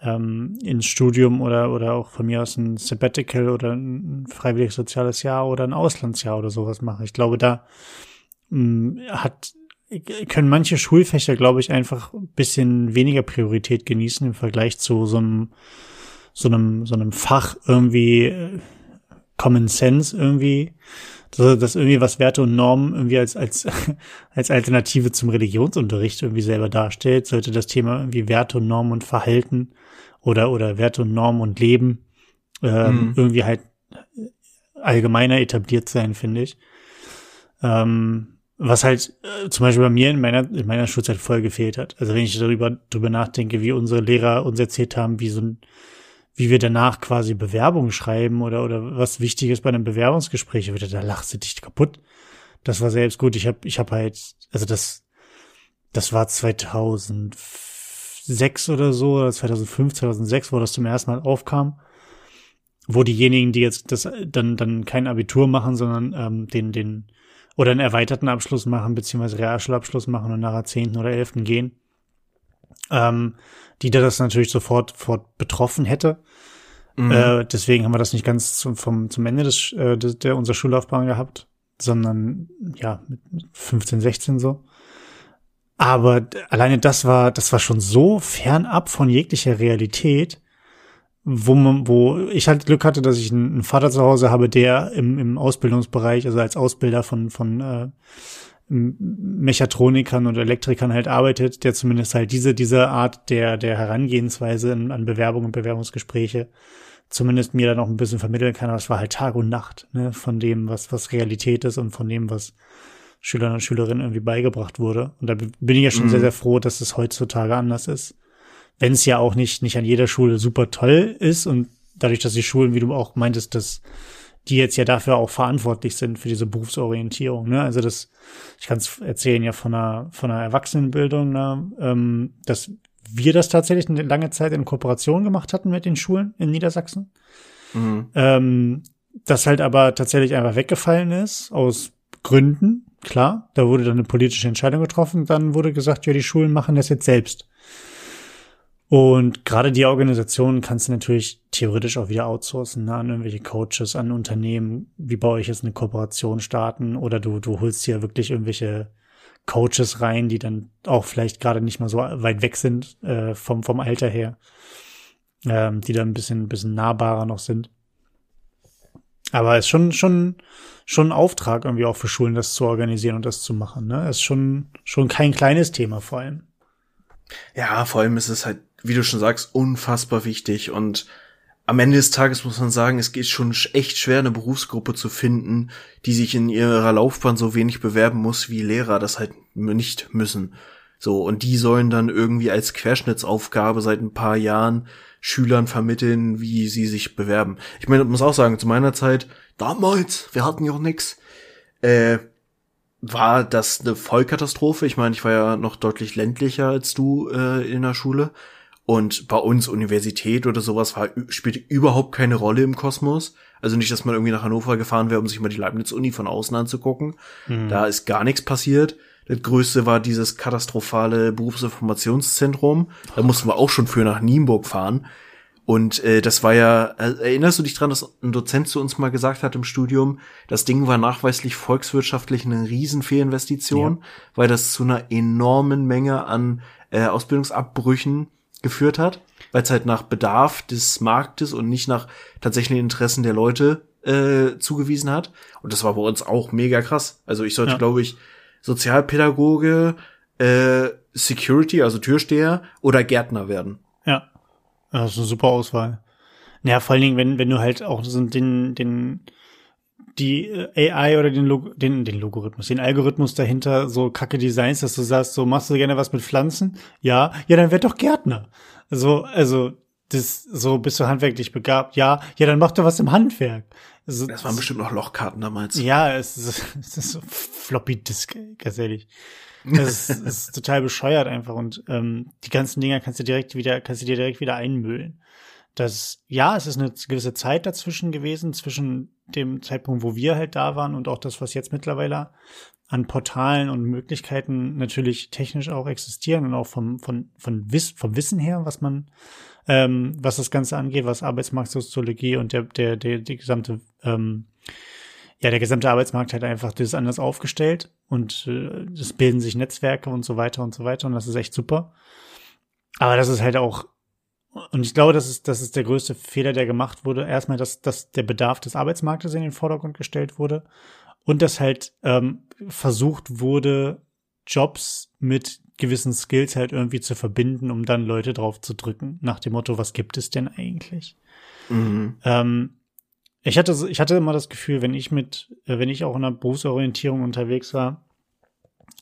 ähm, ins Studium oder, oder auch von mir aus ein Sabbatical oder ein freiwilliges soziales Jahr oder ein Auslandsjahr oder sowas mache. Ich glaube, da mh, mm, hat können manche Schulfächer, glaube ich, einfach ein bisschen weniger Priorität genießen im Vergleich zu so einem so einem, so einem Fach irgendwie äh, Common Sense irgendwie, dass, dass irgendwie was Werte und Normen irgendwie als, als, als Alternative zum Religionsunterricht irgendwie selber darstellt, sollte das Thema irgendwie Werte und Normen und Verhalten oder, oder Werte und Normen und Leben ähm, mhm. irgendwie halt allgemeiner etabliert sein, finde ich. Ähm, was halt äh, zum Beispiel bei mir in meiner, in meiner Schulzeit voll gefehlt hat. Also wenn ich darüber, darüber nachdenke, wie unsere Lehrer uns erzählt haben, wie so ein wie wir danach quasi Bewerbungen schreiben oder, oder was wichtig ist bei einem Bewerbungsgespräch, wieder, da lachst du dich kaputt. Das war selbst gut. Ich habe ich hab halt, also das, das war 2006 oder so, oder 2005, 2006, wo das zum ersten Mal aufkam, wo diejenigen, die jetzt das dann, dann kein Abitur machen, sondern ähm, den, den, oder einen erweiterten Abschluss machen, beziehungsweise Realschulabschluss machen und nachher zehnten oder elften gehen, ähm, die da das natürlich sofort, sofort betroffen hätte. Mhm. Äh, deswegen haben wir das nicht ganz zum, vom, zum Ende des, äh, des, der unserer Schullaufbahn gehabt, sondern ja, mit 15, 16 so. Aber alleine das war, das war schon so fernab von jeglicher Realität, wo man, wo ich halt Glück hatte, dass ich einen Vater zu Hause habe, der im, im Ausbildungsbereich, also als Ausbilder von, von äh, Mechatronikern und Elektrikern halt arbeitet, der zumindest halt diese, diese Art der, der Herangehensweise an Bewerbungen und Bewerbungsgespräche zumindest mir dann auch ein bisschen vermitteln kann. Aber es war halt Tag und Nacht, ne, von dem, was, was Realität ist und von dem, was Schülern und Schülerinnen irgendwie beigebracht wurde. Und da bin ich ja schon mhm. sehr, sehr froh, dass es heutzutage anders ist. Wenn es ja auch nicht, nicht an jeder Schule super toll ist und dadurch, dass die Schulen, wie du auch meintest, dass die jetzt ja dafür auch verantwortlich sind für diese Berufsorientierung. Ne? Also das, ich kann es erzählen ja von einer von einer Erwachsenenbildung, ne? ähm, dass wir das tatsächlich eine lange Zeit in Kooperation gemacht hatten mit den Schulen in Niedersachsen. Mhm. Ähm, das halt aber tatsächlich einfach weggefallen ist aus Gründen. Klar, da wurde dann eine politische Entscheidung getroffen. Dann wurde gesagt, ja, die Schulen machen das jetzt selbst. Und gerade die Organisation kannst du natürlich theoretisch auch wieder outsourcen ne, an irgendwelche Coaches, an Unternehmen, wie bei euch jetzt eine Kooperation starten oder du, du holst hier wirklich irgendwelche Coaches rein, die dann auch vielleicht gerade nicht mal so weit weg sind äh, vom, vom Alter her, ähm, die dann ein bisschen, bisschen nahbarer noch sind. Aber es ist schon, schon, schon ein Auftrag irgendwie auch für Schulen, das zu organisieren und das zu machen. Ne? Ist schon, schon kein kleines Thema vor allem. Ja, vor allem ist es halt wie du schon sagst, unfassbar wichtig und am Ende des Tages muss man sagen, es geht schon echt schwer, eine Berufsgruppe zu finden, die sich in ihrer Laufbahn so wenig bewerben muss, wie Lehrer das halt nicht müssen. So, und die sollen dann irgendwie als Querschnittsaufgabe seit ein paar Jahren Schülern vermitteln, wie sie sich bewerben. Ich meine, muss auch sagen, zu meiner Zeit, damals, wir hatten ja auch nix, äh, war das eine Vollkatastrophe. Ich meine, ich war ja noch deutlich ländlicher als du äh, in der Schule. Und bei uns Universität oder sowas war, spielte überhaupt keine Rolle im Kosmos. Also nicht, dass man irgendwie nach Hannover gefahren wäre, um sich mal die Leibniz-Uni von außen anzugucken. Mhm. Da ist gar nichts passiert. Das größte war dieses katastrophale Berufsinformationszentrum. Da mussten wir auch schon für nach Nienburg fahren. Und äh, das war ja, äh, erinnerst du dich dran, dass ein Dozent zu uns mal gesagt hat im Studium, das Ding war nachweislich volkswirtschaftlich eine Riesenfehlinvestition, ja. weil das zu einer enormen Menge an äh, Ausbildungsabbrüchen geführt hat, weil es halt nach Bedarf des Marktes und nicht nach tatsächlichen Interessen der Leute äh, zugewiesen hat. Und das war bei uns auch mega krass. Also ich sollte, ja. glaube ich, Sozialpädagoge, äh, Security, also Türsteher oder Gärtner werden. Ja. Das ist eine super Auswahl. Naja, vor allen Dingen, wenn, wenn du halt auch so den, den, die äh, AI oder den, Log den, den Logarithmus, den Algorithmus dahinter so kacke Designs, dass du sagst, so machst du gerne was mit Pflanzen? Ja, ja, dann werd doch Gärtner. Also, also, das, so bist du handwerklich begabt. Ja, ja, dann mach doch was im Handwerk. Also, das waren bestimmt noch Lochkarten damals. Ja, es ist, es ist so Floppy Disk, ganz ehrlich. Das ist, ist total bescheuert einfach und ähm, die ganzen Dinger kannst du direkt wieder, kannst du dir direkt wieder einmüllen. Das, ja, es ist eine gewisse Zeit dazwischen gewesen, zwischen dem Zeitpunkt, wo wir halt da waren und auch das, was jetzt mittlerweile an Portalen und Möglichkeiten natürlich technisch auch existieren und auch vom, von, von Wiss, vom Wissen her, was man, ähm, was das Ganze angeht, was Arbeitsmarktsoziologie und der, der, der, die gesamte, ähm, ja, der gesamte Arbeitsmarkt hat einfach das anders aufgestellt und äh, es bilden sich Netzwerke und so weiter und so weiter und das ist echt super. Aber das ist halt auch und ich glaube, das ist, das ist der größte Fehler, der gemacht wurde. Erstmal, dass, dass der Bedarf des Arbeitsmarktes in den Vordergrund gestellt wurde und dass halt ähm, versucht wurde, Jobs mit gewissen Skills halt irgendwie zu verbinden, um dann Leute drauf zu drücken, nach dem Motto, was gibt es denn eigentlich? Mhm. Ähm, ich hatte, ich hatte immer das Gefühl, wenn ich mit, äh, wenn ich auch in der Berufsorientierung unterwegs war,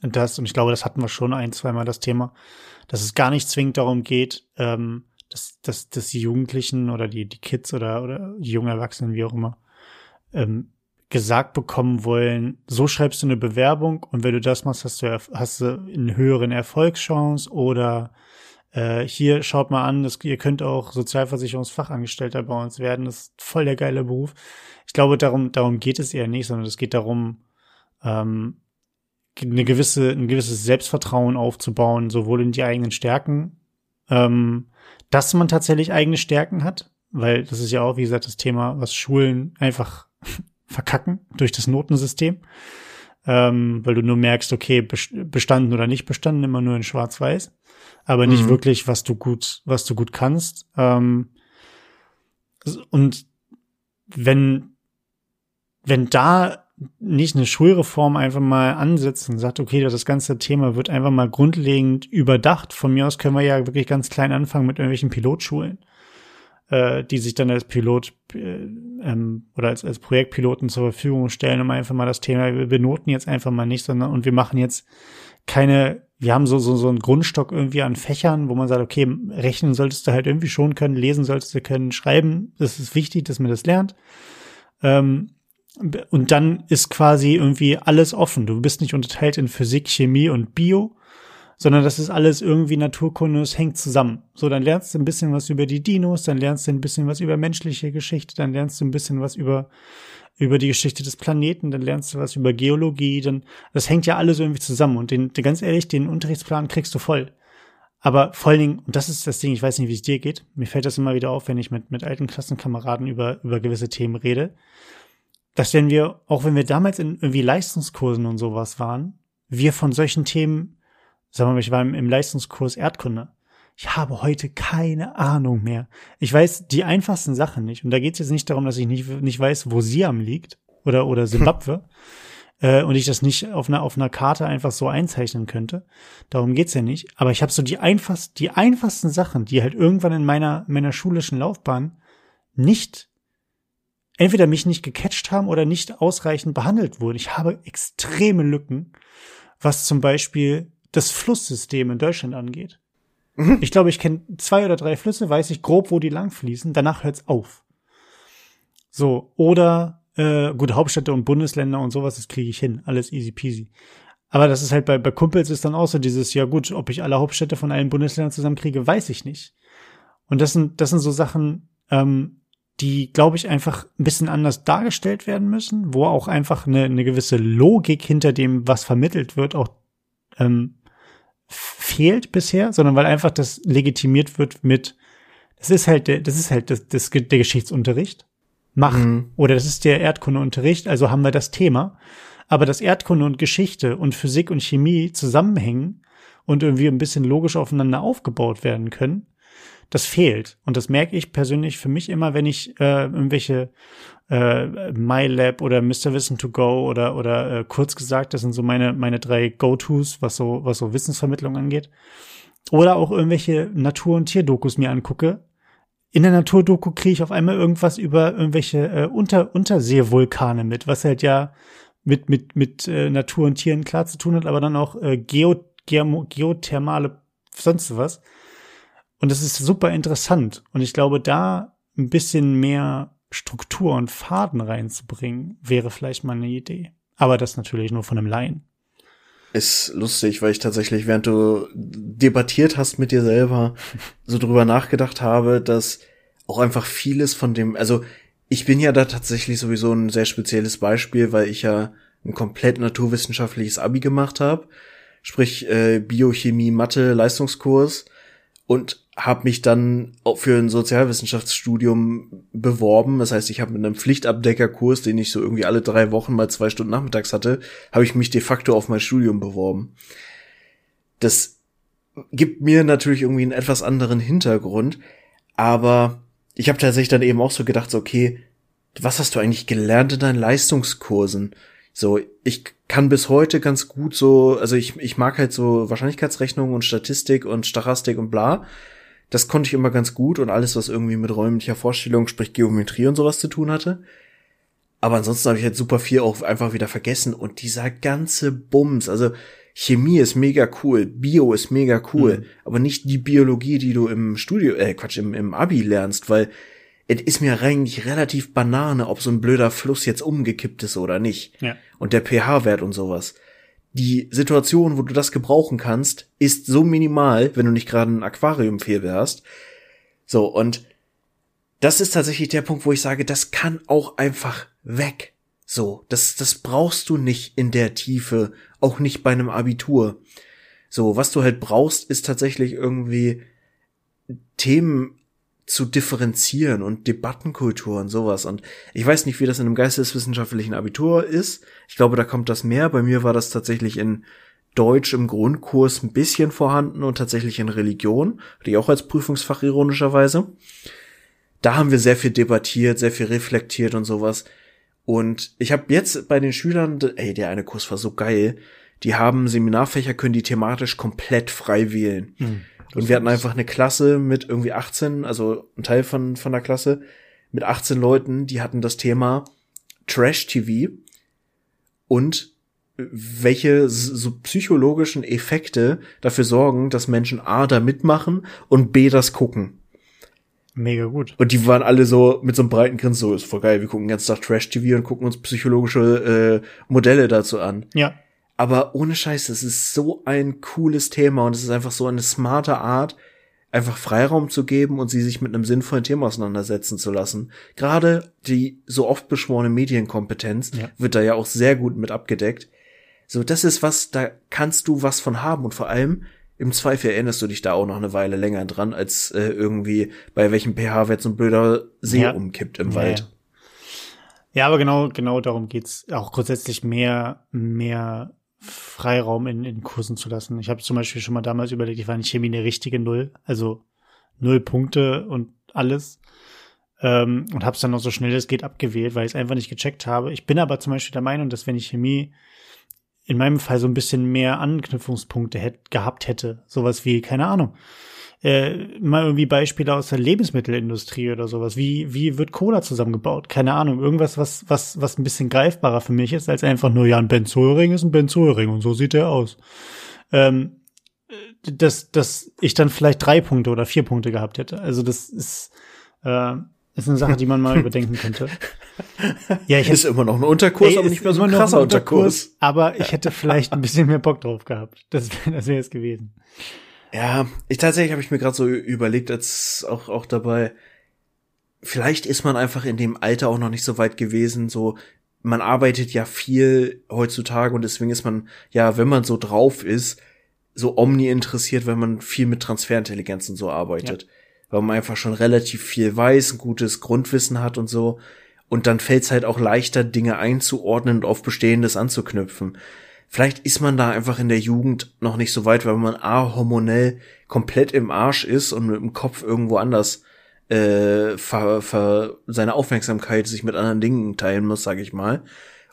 das, und ich glaube, das hatten wir schon ein, zweimal das Thema, dass es gar nicht zwingend darum geht, ähm, dass, dass, dass die Jugendlichen oder die, die Kids oder, oder die jungen Erwachsenen, wie auch immer, ähm, gesagt bekommen wollen, so schreibst du eine Bewerbung und wenn du das machst, hast du, hast du einen höheren Erfolgschance oder äh, hier schaut mal an, das, ihr könnt auch Sozialversicherungsfachangestellter bei uns werden. Das ist voll der geile Beruf. Ich glaube, darum, darum geht es eher nicht, sondern es geht darum, ähm, eine gewisse, ein gewisses Selbstvertrauen aufzubauen, sowohl in die eigenen Stärken, ähm, dass man tatsächlich eigene Stärken hat, weil das ist ja auch, wie gesagt, das Thema, was Schulen einfach verkacken durch das Notensystem. Ähm, weil du nur merkst, okay, bestanden oder nicht bestanden, immer nur in Schwarz-Weiß aber nicht mhm. wirklich, was du gut, was du gut kannst. Ähm, und wenn, wenn da nicht eine Schulreform einfach mal ansetzt und sagt, okay, das ganze Thema wird einfach mal grundlegend überdacht. Von mir aus können wir ja wirklich ganz klein anfangen mit irgendwelchen Pilotschulen, äh, die sich dann als Pilot äh, ähm, oder als, als Projektpiloten zur Verfügung stellen, um einfach mal das Thema, wir benoten jetzt einfach mal nicht, sondern und wir machen jetzt keine wir haben so, so, so einen Grundstock irgendwie an Fächern, wo man sagt, okay, rechnen solltest du halt irgendwie schon können, lesen solltest du können, schreiben, das ist wichtig, dass man das lernt. Ähm, und dann ist quasi irgendwie alles offen. Du bist nicht unterteilt in Physik, Chemie und Bio, sondern das ist alles irgendwie Naturkunde, es hängt zusammen. So, dann lernst du ein bisschen was über die Dinos, dann lernst du ein bisschen was über menschliche Geschichte, dann lernst du ein bisschen was über über die Geschichte des Planeten, dann lernst du was über Geologie, dann, das hängt ja alles irgendwie zusammen und den, ganz ehrlich, den Unterrichtsplan kriegst du voll. Aber vor allen Dingen, und das ist das Ding, ich weiß nicht, wie es dir geht, mir fällt das immer wieder auf, wenn ich mit, mit alten Klassenkameraden über, über gewisse Themen rede, dass wenn wir, auch wenn wir damals in irgendwie Leistungskursen und sowas waren, wir von solchen Themen, sagen wir mal, ich war im, Leistungskurs Erdkunde, ich habe heute keine Ahnung mehr. Ich weiß die einfachsten Sachen nicht. Und da geht es jetzt nicht darum, dass ich nicht, nicht weiß, wo Siam liegt oder, oder Simbabwe. äh, und ich das nicht auf einer, auf einer Karte einfach so einzeichnen könnte. Darum geht's ja nicht. Aber ich habe so die, einfachst, die einfachsten Sachen, die halt irgendwann in meiner, meiner schulischen Laufbahn nicht entweder mich nicht gecatcht haben oder nicht ausreichend behandelt wurden. Ich habe extreme Lücken, was zum Beispiel das Flusssystem in Deutschland angeht. Mhm. Ich glaube, ich kenne zwei oder drei Flüsse, weiß ich grob, wo die lang fließen. Danach hört's auf. So, oder äh, gut, Hauptstädte und Bundesländer und sowas, das kriege ich hin. Alles easy peasy. Aber das ist halt bei, bei Kumpels ist dann auch so dieses, ja gut, ob ich alle Hauptstädte von allen Bundesländern zusammenkriege, weiß ich nicht. Und das sind, das sind so Sachen, ähm, die, glaube ich, einfach ein bisschen anders dargestellt werden müssen, wo auch einfach eine, eine gewisse Logik hinter dem, was vermittelt wird, auch ähm, fehlt bisher, sondern weil einfach das legitimiert wird mit, das ist halt der, das ist halt das, das, der Geschichtsunterricht. Mach. Mhm. Oder das ist der Erdkundeunterricht, also haben wir das Thema. Aber dass Erdkunde und Geschichte und Physik und Chemie zusammenhängen und irgendwie ein bisschen logisch aufeinander aufgebaut werden können, das fehlt. Und das merke ich persönlich für mich immer, wenn ich äh, irgendwelche äh, MyLab oder Mr. Wissen to Go oder oder äh, kurz gesagt, das sind so meine meine drei Go-Tos, was so was so Wissensvermittlung angeht. Oder auch irgendwelche Natur- und Tierdokus mir angucke. In der Naturdoku kriege ich auf einmal irgendwas über irgendwelche äh, Unter Unterseevulkane mit, was halt ja mit mit mit äh, Natur und Tieren klar zu tun hat, aber dann auch äh, Geo, Geo geothermale sonst was. Und das ist super interessant. Und ich glaube, da ein bisschen mehr Struktur und Faden reinzubringen, wäre vielleicht mal eine Idee. Aber das natürlich nur von einem Laien. Ist lustig, weil ich tatsächlich, während du debattiert hast mit dir selber, so drüber nachgedacht habe, dass auch einfach vieles von dem, also ich bin ja da tatsächlich sowieso ein sehr spezielles Beispiel, weil ich ja ein komplett naturwissenschaftliches Abi gemacht habe, sprich äh, Biochemie, Mathe, Leistungskurs und habe mich dann auch für ein Sozialwissenschaftsstudium beworben. Das heißt, ich habe mit einem Pflichtabdeckerkurs, den ich so irgendwie alle drei Wochen mal zwei Stunden nachmittags hatte, habe ich mich de facto auf mein Studium beworben. Das gibt mir natürlich irgendwie einen etwas anderen Hintergrund, aber ich habe tatsächlich dann eben auch so gedacht, so, okay, was hast du eigentlich gelernt in deinen Leistungskursen? So, ich kann bis heute ganz gut so, also ich, ich mag halt so Wahrscheinlichkeitsrechnung und Statistik und Stochastik und bla. Das konnte ich immer ganz gut und alles, was irgendwie mit räumlicher Vorstellung, sprich Geometrie und sowas zu tun hatte. Aber ansonsten habe ich halt super viel auch einfach wieder vergessen und dieser ganze Bums, also Chemie ist mega cool, Bio ist mega cool, mhm. aber nicht die Biologie, die du im Studio, äh, Quatsch, im, im Abi lernst, weil es ist mir eigentlich relativ Banane, ob so ein blöder Fluss jetzt umgekippt ist oder nicht. Ja. Und der pH-Wert und sowas die Situation, wo du das gebrauchen kannst, ist so minimal, wenn du nicht gerade ein Aquariumfehl hast. So, und das ist tatsächlich der Punkt, wo ich sage, das kann auch einfach weg. So, das, das brauchst du nicht in der Tiefe, auch nicht bei einem Abitur. So, was du halt brauchst, ist tatsächlich irgendwie Themen zu differenzieren und Debattenkultur und sowas. Und ich weiß nicht, wie das in einem geisteswissenschaftlichen Abitur ist. Ich glaube, da kommt das mehr. Bei mir war das tatsächlich in Deutsch im Grundkurs ein bisschen vorhanden und tatsächlich in Religion, die auch als Prüfungsfach ironischerweise. Da haben wir sehr viel debattiert, sehr viel reflektiert und sowas. Und ich habe jetzt bei den Schülern, ey, der eine Kurs war so geil, die haben Seminarfächer, können die thematisch komplett frei wählen. Mhm. Und wir hatten einfach eine Klasse mit irgendwie 18, also ein Teil von, von der Klasse, mit 18 Leuten, die hatten das Thema Trash TV und welche so psychologischen Effekte dafür sorgen, dass Menschen A da mitmachen und B das gucken. Mega gut. Und die waren alle so mit so einem breiten Grinsen so, ist voll geil, wir gucken den ganzen Tag Trash TV und gucken uns psychologische äh, Modelle dazu an. Ja. Aber ohne Scheiß, es ist so ein cooles Thema und es ist einfach so eine smarte Art, einfach Freiraum zu geben und sie sich mit einem sinnvollen Thema auseinandersetzen zu lassen. Gerade die so oft beschworene Medienkompetenz ja. wird da ja auch sehr gut mit abgedeckt. So, das ist was, da kannst du was von haben und vor allem im Zweifel erinnerst du dich da auch noch eine Weile länger dran, als äh, irgendwie bei welchem pH-Wert so ein blöder See ja. umkippt im ja, Wald. Ja, aber genau, genau darum geht's. Auch grundsätzlich mehr, mehr Freiraum in, in Kursen zu lassen. Ich habe zum Beispiel schon mal damals überlegt, ich war in Chemie eine richtige Null, also null Punkte und alles. Ähm, und habe es dann noch so schnell es geht abgewählt, weil ich es einfach nicht gecheckt habe. Ich bin aber zum Beispiel der Meinung, dass wenn ich Chemie in meinem Fall so ein bisschen mehr Anknüpfungspunkte hätt, gehabt hätte, sowas wie, keine Ahnung, äh, mal irgendwie Beispiele aus der Lebensmittelindustrie oder sowas. Wie, wie wird Cola zusammengebaut? Keine Ahnung. Irgendwas, was, was, was ein bisschen greifbarer für mich ist, als einfach nur, ja, ein Benzolring ist ein Benzolring und so sieht der aus. Ähm, dass, dass ich dann vielleicht drei Punkte oder vier Punkte gehabt hätte. Also das ist, äh, ist eine Sache, die man mal überdenken könnte. Ja, ich hätte, ist immer noch ein Unterkurs, ey, aber nicht mehr so ein krasser Unterkurs, Unterkurs. Aber ich hätte vielleicht ein bisschen mehr Bock drauf gehabt. Das, das wäre es gewesen. Ja, ich tatsächlich habe ich mir gerade so überlegt, als auch auch dabei. Vielleicht ist man einfach in dem Alter auch noch nicht so weit gewesen, so man arbeitet ja viel heutzutage und deswegen ist man, ja, wenn man so drauf ist, so omni interessiert, wenn man viel mit Transferintelligenz und so arbeitet. Ja. Weil man einfach schon relativ viel weiß, ein gutes Grundwissen hat und so. Und dann fällt es halt auch leichter, Dinge einzuordnen und auf Bestehendes anzuknüpfen. Vielleicht ist man da einfach in der Jugend noch nicht so weit, weil man A, hormonell komplett im Arsch ist und mit dem Kopf irgendwo anders äh, ver, ver, seine Aufmerksamkeit sich mit anderen Dingen teilen muss, sage ich mal.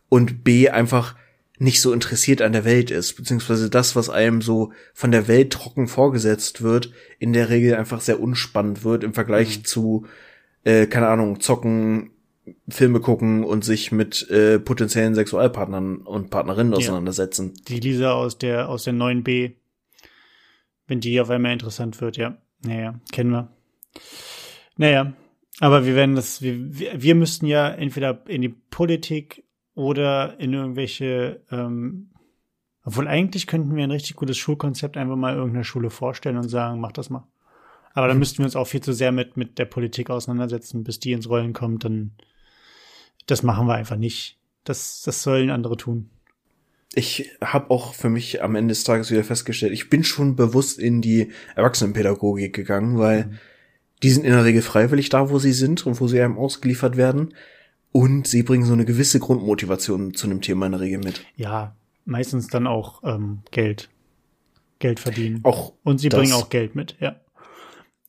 Und B, einfach nicht so interessiert an der Welt ist, beziehungsweise das, was einem so von der Welt trocken vorgesetzt wird, in der Regel einfach sehr unspannend wird im Vergleich mhm. zu, äh, keine Ahnung, zocken, Filme gucken und sich mit äh, potenziellen Sexualpartnern und Partnerinnen auseinandersetzen. Ja. Die Lisa aus der aus der 9b, wenn die auf einmal interessant wird, ja. Naja, kennen wir. Naja, aber wir werden das, wir, wir müssten ja entweder in die Politik oder in irgendwelche, ähm, obwohl eigentlich könnten wir ein richtig gutes Schulkonzept einfach mal irgendeiner Schule vorstellen und sagen, mach das mal. Aber dann müssten wir uns auch viel zu sehr mit, mit der Politik auseinandersetzen, bis die ins Rollen kommt, dann, das machen wir einfach nicht. Das, das sollen andere tun. Ich habe auch für mich am Ende des Tages wieder festgestellt, ich bin schon bewusst in die Erwachsenenpädagogik gegangen, weil mhm die sind in der Regel freiwillig da, wo sie sind und wo sie einem ausgeliefert werden. Und sie bringen so eine gewisse Grundmotivation zu einem Thema in der Regel mit. Ja, meistens dann auch ähm, Geld. Geld verdienen. Auch und sie bringen auch Geld mit, ja.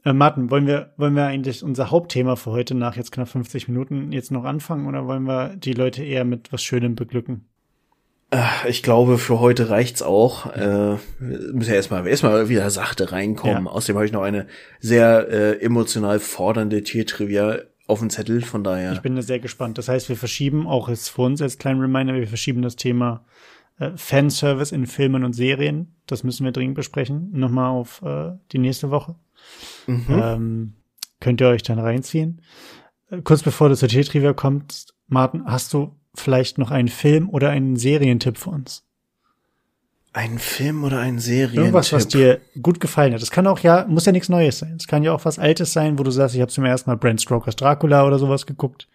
Äh, Martin, wollen wir, wollen wir eigentlich unser Hauptthema für heute nach jetzt knapp 50 Minuten jetzt noch anfangen oder wollen wir die Leute eher mit was Schönem beglücken? Ich glaube, für heute reicht's auch. Äh, müssen ja erstmal erstmal wieder sachte reinkommen. Ja. Außerdem habe ich noch eine sehr äh, emotional fordernde Tiertrivia auf dem Zettel, von daher. Ich bin da sehr gespannt. Das heißt, wir verschieben auch jetzt für uns als kleinen Reminder, wir verschieben das Thema äh, Fanservice in Filmen und Serien. Das müssen wir dringend besprechen. Nochmal auf äh, die nächste Woche. Mhm. Ähm, könnt ihr euch dann reinziehen. Äh, kurz bevor du zur Tiertrivia kommt, Martin, hast du vielleicht noch einen Film oder einen Serientipp für uns? Ein Film oder ein Serientipp? Irgendwas, was dir gut gefallen hat. Das kann auch ja, muss ja nichts Neues sein. Es kann ja auch was Altes sein, wo du sagst, ich habe zum ersten Mal Brent Strokers Dracula oder sowas geguckt.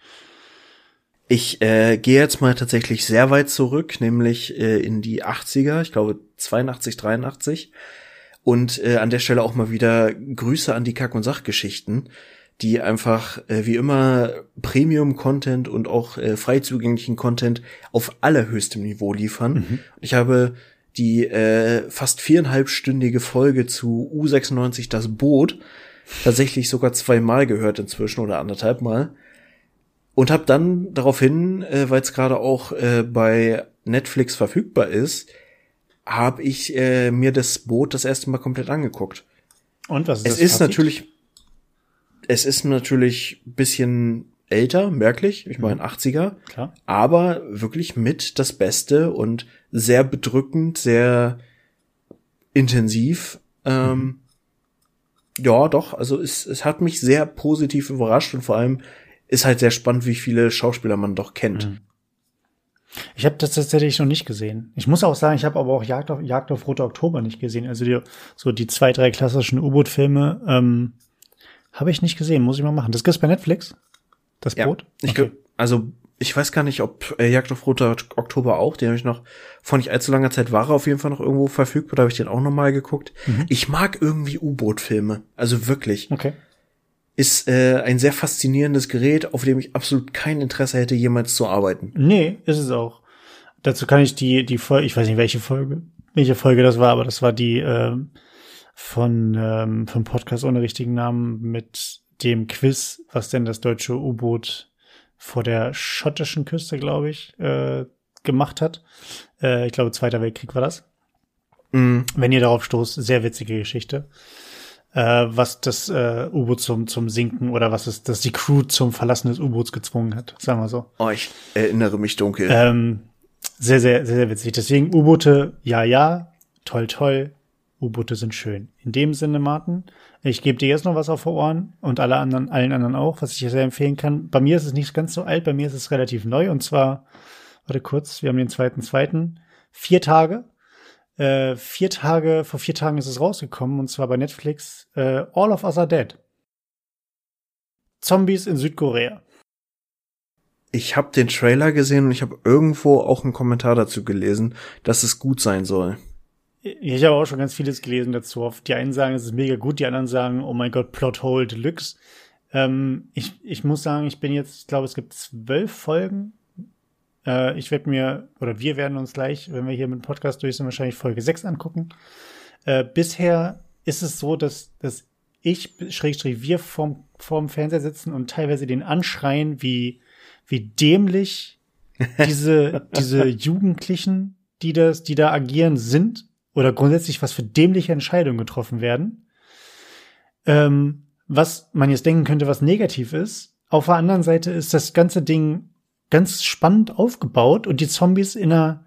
Ich äh, gehe jetzt mal tatsächlich sehr weit zurück, nämlich äh, in die 80er, ich glaube 82, 83. Und äh, an der Stelle auch mal wieder Grüße an die Kack- und Sachgeschichten die einfach äh, wie immer Premium-Content und auch äh, frei zugänglichen Content auf allerhöchstem Niveau liefern. Mhm. Ich habe die äh, fast viereinhalbstündige Folge zu U96 Das Boot tatsächlich sogar zweimal gehört inzwischen oder anderthalb Mal. Und habe dann daraufhin, äh, weil es gerade auch äh, bei Netflix verfügbar ist, habe ich äh, mir das Boot das erste Mal komplett angeguckt. Und was ist es das? Es ist natürlich es ist natürlich bisschen älter, merklich, ich meine 80er, mhm. Klar. aber wirklich mit das Beste und sehr bedrückend, sehr intensiv. Ähm, mhm. Ja, doch, also es, es hat mich sehr positiv überrascht und vor allem ist halt sehr spannend, wie viele Schauspieler man doch kennt. Mhm. Ich habe das tatsächlich noch nicht gesehen. Ich muss auch sagen, ich habe aber auch Jagd auf, Jagd auf Rote Oktober nicht gesehen. Also die, so die zwei, drei klassischen U-Boot-Filme, ähm, habe ich nicht gesehen, muss ich mal machen. Das gibt's bei Netflix? Das Boot? Ja, ich okay. also ich weiß gar nicht, ob äh, Jagd auf Roter Oktober auch, den habe ich noch vor nicht allzu langer Zeit war er auf jeden Fall noch irgendwo verfügbar, da habe ich den auch noch mal geguckt. Mhm. Ich mag irgendwie U-Boot-Filme, also wirklich. Okay. Ist äh, ein sehr faszinierendes Gerät, auf dem ich absolut kein Interesse hätte, jemals zu arbeiten. Nee, ist es auch. Dazu kann ich die, die Folge, ich weiß nicht, welche Folge, welche Folge das war, aber das war die, äh, von ähm, vom Podcast ohne richtigen Namen mit dem Quiz, was denn das deutsche U-Boot vor der schottischen Küste, glaube ich, äh, gemacht hat. Äh, ich glaube, Zweiter Weltkrieg war das. Mm. Wenn ihr darauf stoßt, sehr witzige Geschichte. Äh, was das äh, U-Boot zum, zum Sinken oder was ist, dass die Crew zum Verlassen des U-Boots gezwungen hat, sagen wir so. Oh, ich erinnere mich dunkel. Ähm, sehr, sehr, sehr, sehr witzig. Deswegen U-Boote, ja, ja, toll, toll. U-Boote sind schön. In dem Sinne, Martin, ich gebe dir jetzt noch was auf die Ohren und alle anderen, allen anderen auch, was ich sehr empfehlen kann. Bei mir ist es nicht ganz so alt, bei mir ist es relativ neu und zwar, warte kurz, wir haben den zweiten, zweiten, vier Tage. Äh, vier Tage, vor vier Tagen ist es rausgekommen und zwar bei Netflix, äh, All of Us Are Dead. Zombies in Südkorea. Ich habe den Trailer gesehen und ich habe irgendwo auch einen Kommentar dazu gelesen, dass es gut sein soll. Ich habe auch schon ganz vieles gelesen dazu. Die einen sagen, es ist mega gut, die anderen sagen, oh mein Gott, Plothole Deluxe. Ähm, ich, ich muss sagen, ich bin jetzt, ich glaube, es gibt zwölf Folgen. Äh, ich werde mir, oder wir werden uns gleich, wenn wir hier mit dem Podcast durch sind, wahrscheinlich Folge 6 angucken. Äh, bisher ist es so, dass, dass ich, Schrägstrich, wir vorm, vorm Fernseher sitzen und teilweise den anschreien, wie, wie dämlich diese, diese Jugendlichen, die das, die da agieren, sind oder grundsätzlich was für dämliche Entscheidungen getroffen werden. Ähm, was man jetzt denken könnte, was negativ ist. Auf der anderen Seite ist das ganze Ding ganz spannend aufgebaut und die Zombies in einer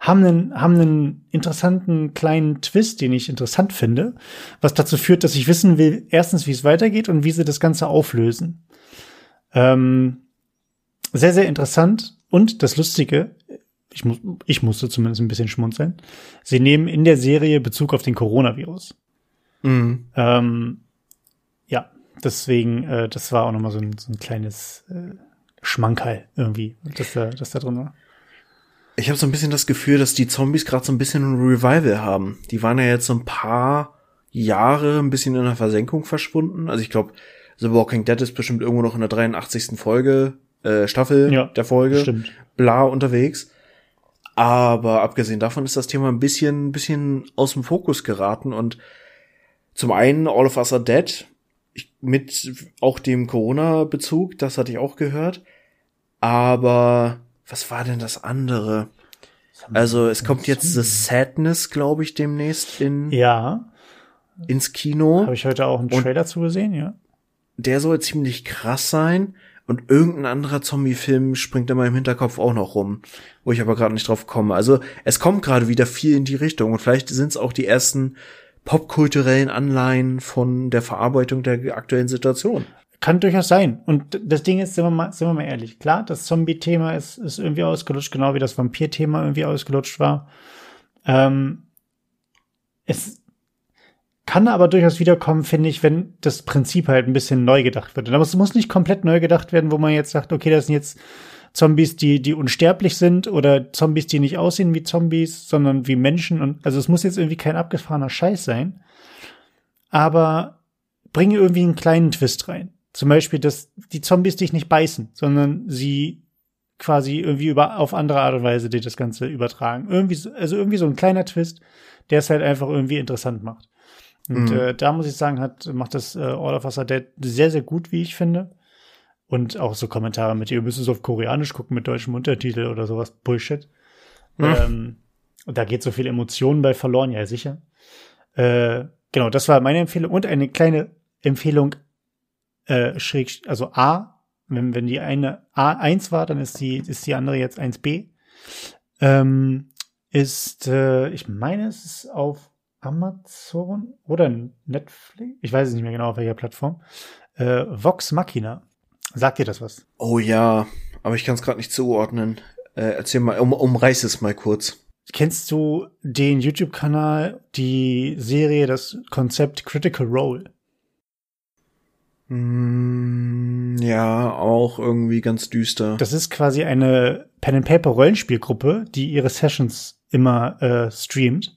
haben einen, haben einen interessanten kleinen Twist, den ich interessant finde, was dazu führt, dass ich wissen will, erstens, wie es weitergeht und wie sie das Ganze auflösen. Ähm, sehr, sehr interessant. Und das Lustige, ich, muss, ich musste zumindest ein bisschen schmunzeln, sie nehmen in der Serie Bezug auf den Coronavirus. Mhm. Ähm, ja, deswegen, äh, das war auch nochmal so ein, so ein kleines äh, Schmankerl irgendwie, dass da, dass da drin war. Ich habe so ein bisschen das Gefühl, dass die Zombies gerade so ein bisschen ein Revival haben. Die waren ja jetzt so ein paar Jahre ein bisschen in der Versenkung verschwunden. Also ich glaube, The Walking Dead ist bestimmt irgendwo noch in der 83. Folge, äh, Staffel ja, der Folge, stimmt. bla unterwegs. Aber abgesehen davon ist das Thema ein bisschen, ein bisschen aus dem Fokus geraten und zum einen All of Us Are Dead mit auch dem Corona-Bezug, das hatte ich auch gehört. Aber was war denn das andere? Also es kommt jetzt The Sadness, glaube ich, demnächst in ja ins Kino. Habe ich heute auch einen Trailer zu gesehen, ja. Der soll ziemlich krass sein und irgendein anderer Zombie-Film springt immer im Hinterkopf auch noch rum, wo ich aber gerade nicht drauf komme. Also es kommt gerade wieder viel in die Richtung und vielleicht sind es auch die ersten popkulturellen Anleihen von der Verarbeitung der aktuellen Situation. Kann durchaus sein. Und das Ding ist, sind wir mal, sind wir mal ehrlich, klar, das Zombie-Thema ist, ist irgendwie ausgelutscht, genau wie das Vampir-Thema irgendwie ausgelutscht war. Ähm, es kann aber durchaus wiederkommen, finde ich, wenn das Prinzip halt ein bisschen neu gedacht wird. Aber es muss nicht komplett neu gedacht werden, wo man jetzt sagt, okay, das sind jetzt Zombies, die, die unsterblich sind oder Zombies, die nicht aussehen wie Zombies, sondern wie Menschen. Und also es muss jetzt irgendwie kein abgefahrener Scheiß sein. Aber bringe irgendwie einen kleinen Twist rein. Zum Beispiel, dass die Zombies dich nicht beißen, sondern sie quasi irgendwie über, auf andere Art und Weise dir das Ganze übertragen. Irgendwie, also irgendwie so ein kleiner Twist, der es halt einfach irgendwie interessant macht. Und mhm. äh, da muss ich sagen, hat, macht das äh, All of Us Are Dead sehr, sehr gut, wie ich finde. Und auch so Kommentare mit, ihr müsst es auf Koreanisch gucken mit deutschem Untertitel oder sowas. Bullshit. Mhm. Ähm, und da geht so viel Emotionen bei verloren, ja sicher. Äh, genau, das war meine Empfehlung. Und eine kleine Empfehlung äh, schräg, also A, wenn, wenn die eine A1 war, dann ist die, ist die andere jetzt 1b. Ähm, ist, äh, ich meine, es ist auf Amazon oder Netflix, ich weiß es nicht mehr genau auf welcher Plattform. Äh, Vox Machina. Sagt dir das was? Oh ja, aber ich kann es gerade nicht zuordnen. Äh, erzähl mal, um, umreiß es mal kurz. Kennst du den YouTube-Kanal, die Serie, das Konzept Critical Role? Mm, ja, auch irgendwie ganz düster. Das ist quasi eine Pen and Paper Rollenspielgruppe, die ihre Sessions immer äh, streamt.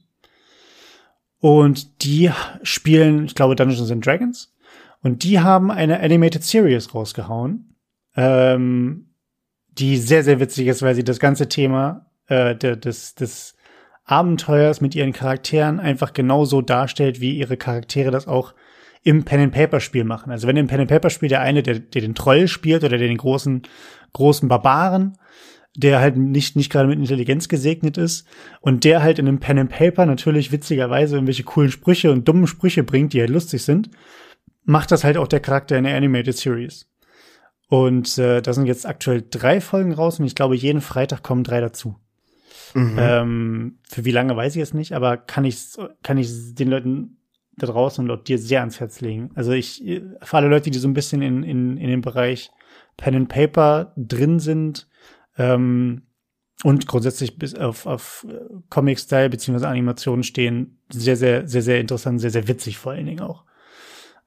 Und die spielen, ich glaube, Dungeons and Dragons. Und die haben eine Animated Series rausgehauen, ähm, die sehr, sehr witzig ist, weil sie das ganze Thema äh, des, des Abenteuers mit ihren Charakteren einfach genauso darstellt, wie ihre Charaktere das auch im Pen-and-Paper-Spiel machen. Also wenn im Pen-and-Paper-Spiel der eine, der, der den Troll spielt oder der den großen, großen Barbaren, der halt nicht, nicht gerade mit Intelligenz gesegnet ist und der halt in einem Pen and Paper natürlich witzigerweise irgendwelche coolen Sprüche und dummen Sprüche bringt, die halt lustig sind, macht das halt auch der Charakter in der Animated Series. Und äh, da sind jetzt aktuell drei Folgen raus und ich glaube, jeden Freitag kommen drei dazu. Mhm. Ähm, für wie lange weiß ich jetzt nicht, aber kann ich, kann ich den Leuten da draußen und dir sehr ans Herz legen. Also ich, für alle Leute, die so ein bisschen in, in, in dem Bereich Pen and Paper drin sind, ähm, und grundsätzlich bis auf, auf Comic-Style beziehungsweise Animationen stehen, sehr, sehr, sehr, sehr interessant, sehr, sehr witzig vor allen Dingen auch.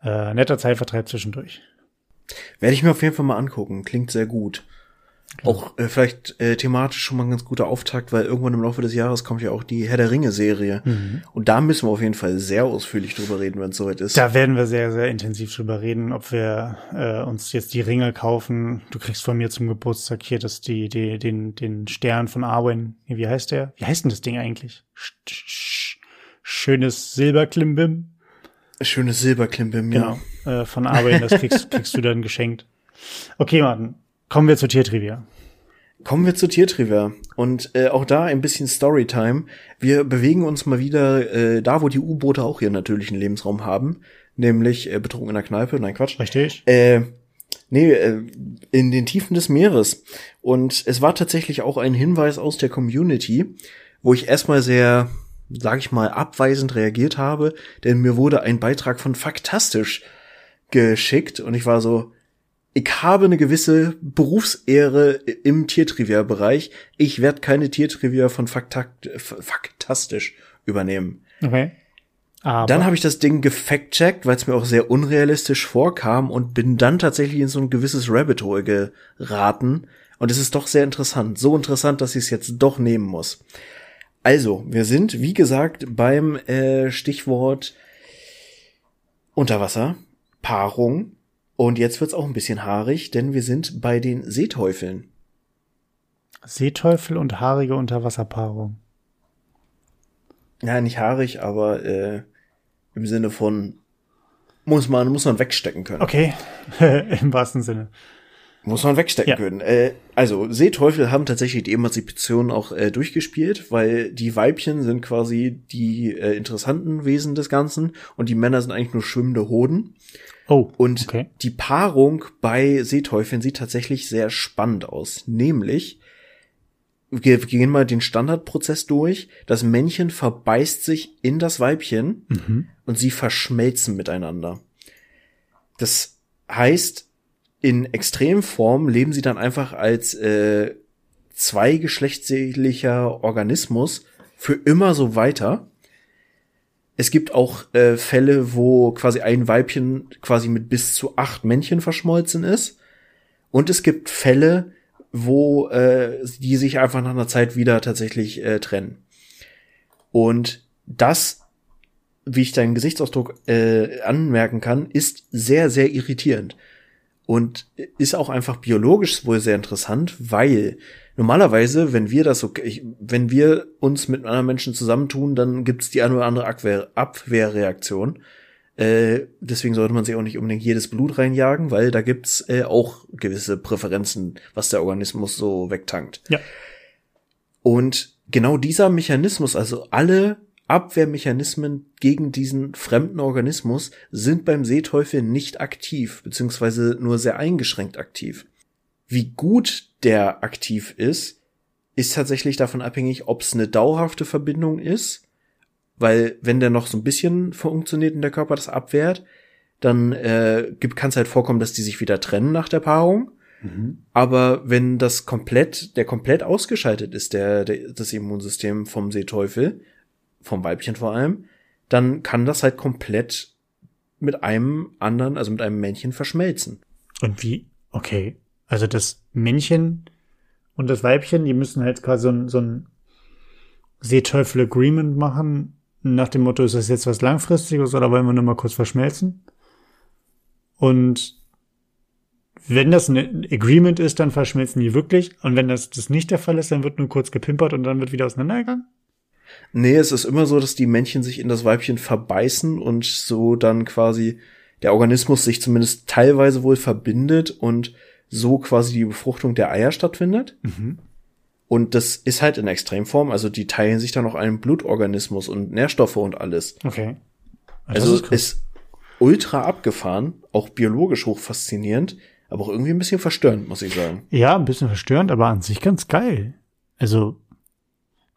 Äh, netter Zeitvertreib zwischendurch. Werde ich mir auf jeden Fall mal angucken. Klingt sehr gut. Auch äh, vielleicht äh, thematisch schon mal ein ganz guter Auftakt, weil irgendwann im Laufe des Jahres kommt ja auch die Herr der Ringe-Serie. Mhm. Und da müssen wir auf jeden Fall sehr ausführlich drüber reden, wenn es soweit ist. Da werden wir sehr, sehr intensiv drüber reden, ob wir äh, uns jetzt die Ringe kaufen. Du kriegst von mir zum Geburtstag hier das, die, die, den, den Stern von Arwen. Wie heißt der? Wie heißt denn das Ding eigentlich? Schönes Silberklimbim. Schönes Silberklimbim, ja. Genau, äh, von Arwen, das kriegst, kriegst du dann geschenkt. Okay, Martin, Kommen wir zur Tiertrivia. Kommen wir zur Tiertrivia. Und äh, auch da ein bisschen Storytime. Wir bewegen uns mal wieder äh, da, wo die U-Boote auch ihren natürlichen Lebensraum haben. Nämlich äh, betrunken in der Kneipe. Nein, Quatsch. Richtig. Äh, nee, äh, in den Tiefen des Meeres. Und es war tatsächlich auch ein Hinweis aus der Community, wo ich erstmal sehr, sag ich mal, abweisend reagiert habe, denn mir wurde ein Beitrag von Faktastisch geschickt und ich war so, ich habe eine gewisse Berufsehre im Tiertrivia-Bereich. Ich werde keine Tiertrivia von Faktakt, Faktastisch übernehmen. Okay. Aber dann habe ich das Ding gefact-checkt, weil es mir auch sehr unrealistisch vorkam und bin dann tatsächlich in so ein gewisses Rabbit Hole geraten. Und es ist doch sehr interessant. So interessant, dass ich es jetzt doch nehmen muss. Also, wir sind, wie gesagt, beim äh, Stichwort Unterwasser, Paarung, und jetzt wird's auch ein bisschen haarig, denn wir sind bei den Seeteufeln. Seeteufel und haarige Unterwasserpaarung. Ja, nicht haarig, aber äh, im Sinne von muss man muss man wegstecken können. Okay, im wahrsten Sinne. Muss man wegstecken ja. können. Äh, also Seeteufel haben tatsächlich die Emanzipation auch äh, durchgespielt, weil die Weibchen sind quasi die äh, interessanten Wesen des Ganzen und die Männer sind eigentlich nur schwimmende Hoden. Oh. Und okay. die Paarung bei Seeteufeln sieht tatsächlich sehr spannend aus. Nämlich, wir gehen mal den Standardprozess durch. Das Männchen verbeißt sich in das Weibchen mhm. und sie verschmelzen miteinander. Das heißt, in Extremform leben sie dann einfach als äh, zweigeschlechtsähnlicher Organismus für immer so weiter es gibt auch äh, Fälle, wo quasi ein Weibchen quasi mit bis zu acht Männchen verschmolzen ist. Und es gibt Fälle, wo äh, die sich einfach nach einer Zeit wieder tatsächlich äh, trennen. Und das, wie ich deinen Gesichtsausdruck äh, anmerken kann, ist sehr, sehr irritierend. Und ist auch einfach biologisch wohl sehr interessant, weil normalerweise, wenn wir das so, wenn wir uns mit anderen Menschen zusammentun, dann gibt's die eine oder andere Abwehr, Abwehrreaktion. Äh, deswegen sollte man sich auch nicht unbedingt jedes Blut reinjagen, weil da gibt's äh, auch gewisse Präferenzen, was der Organismus so wegtankt. Ja. Und genau dieser Mechanismus, also alle Abwehrmechanismen gegen diesen fremden Organismus sind beim Seeteufel nicht aktiv, beziehungsweise nur sehr eingeschränkt aktiv. Wie gut der aktiv ist, ist tatsächlich davon abhängig, ob es eine dauerhafte Verbindung ist, weil wenn der noch so ein bisschen funktioniert und der Körper das abwehrt, dann äh, kann es halt vorkommen, dass die sich wieder trennen nach der Paarung. Mhm. Aber wenn das komplett, der komplett ausgeschaltet ist, der, der das Immunsystem vom Seeteufel, vom Weibchen vor allem, dann kann das halt komplett mit einem anderen, also mit einem Männchen verschmelzen. Und wie? Okay. Also das Männchen und das Weibchen, die müssen halt quasi so ein, so ein Seeteufel-Agreement machen, nach dem Motto, ist das jetzt was Langfristiges oder wollen wir nur mal kurz verschmelzen? Und wenn das ein Agreement ist, dann verschmelzen die wirklich. Und wenn das, das nicht der Fall ist, dann wird nur kurz gepimpert und dann wird wieder auseinandergegangen? Nee, es ist immer so, dass die Männchen sich in das Weibchen verbeißen und so dann quasi der Organismus sich zumindest teilweise wohl verbindet und so quasi die Befruchtung der Eier stattfindet. Mhm. Und das ist halt in Extremform, also die teilen sich dann auch einen Blutorganismus und Nährstoffe und alles. Okay. Also ist, ist ultra abgefahren, auch biologisch hoch faszinierend, aber auch irgendwie ein bisschen verstörend, muss ich sagen. Ja, ein bisschen verstörend, aber an sich ganz geil. Also,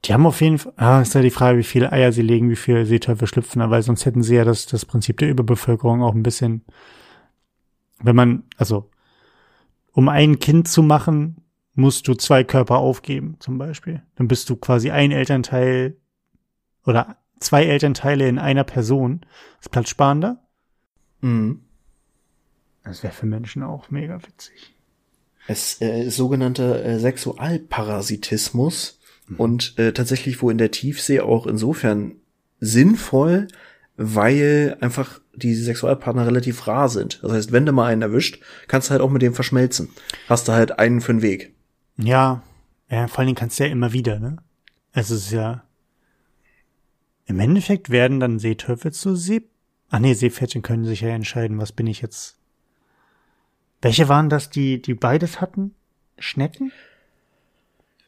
die haben auf jeden Fall, ah, ist ja die Frage, wie viele Eier sie legen, wie viele Seeteufel schlüpfen, weil sonst hätten sie ja das, das Prinzip der Überbevölkerung auch ein bisschen, wenn man, also, um ein Kind zu machen, musst du zwei Körper aufgeben, zum Beispiel. Dann bist du quasi ein Elternteil oder zwei Elternteile in einer Person. Das ist platzsparender. Mhm. Das wäre für Menschen auch mega witzig. Es äh, ist sogenannter äh, Sexualparasitismus mhm. und äh, tatsächlich wo in der Tiefsee auch insofern sinnvoll, weil einfach die Sexualpartner relativ rar sind. Das heißt, wenn du mal einen erwischt, kannst du halt auch mit dem verschmelzen. Hast du halt einen für den Weg. Ja, ja vor allen Dingen kannst du ja immer wieder, ne? Es ist ja. Im Endeffekt werden dann Seeteufel zu See. Ach nee, Seepferdchen können sich ja entscheiden, was bin ich jetzt. Welche waren das, die, die beides hatten? Schnecken?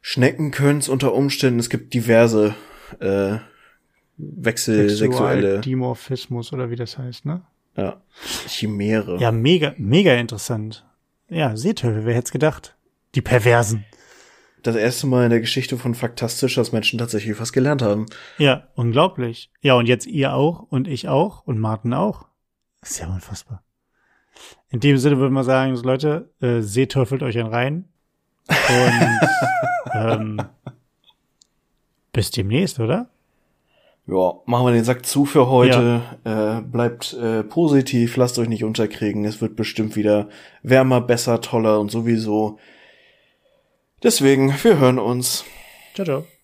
Schnecken können es unter Umständen, es gibt diverse äh, wechselsexuelle. Dimorphismus oder wie das heißt, ne? Ja. Chimäre. Ja, mega, mega interessant. Ja, Seeteufel, wer hätte es gedacht? Die Perversen. Das erste Mal in der Geschichte von Faktastisch, dass Menschen tatsächlich was gelernt haben. Ja, unglaublich. Ja, und jetzt ihr auch und ich auch und Martin auch. Das ist ja unfassbar. In dem Sinne würde man sagen, Leute, äh, seeteufelt euch ein rein. Und ähm, bis demnächst, oder? Ja, machen wir den Sack zu für heute. Ja. Äh, bleibt äh, positiv, lasst euch nicht unterkriegen. Es wird bestimmt wieder wärmer, besser, toller und sowieso. Deswegen, wir hören uns. Ciao, ciao.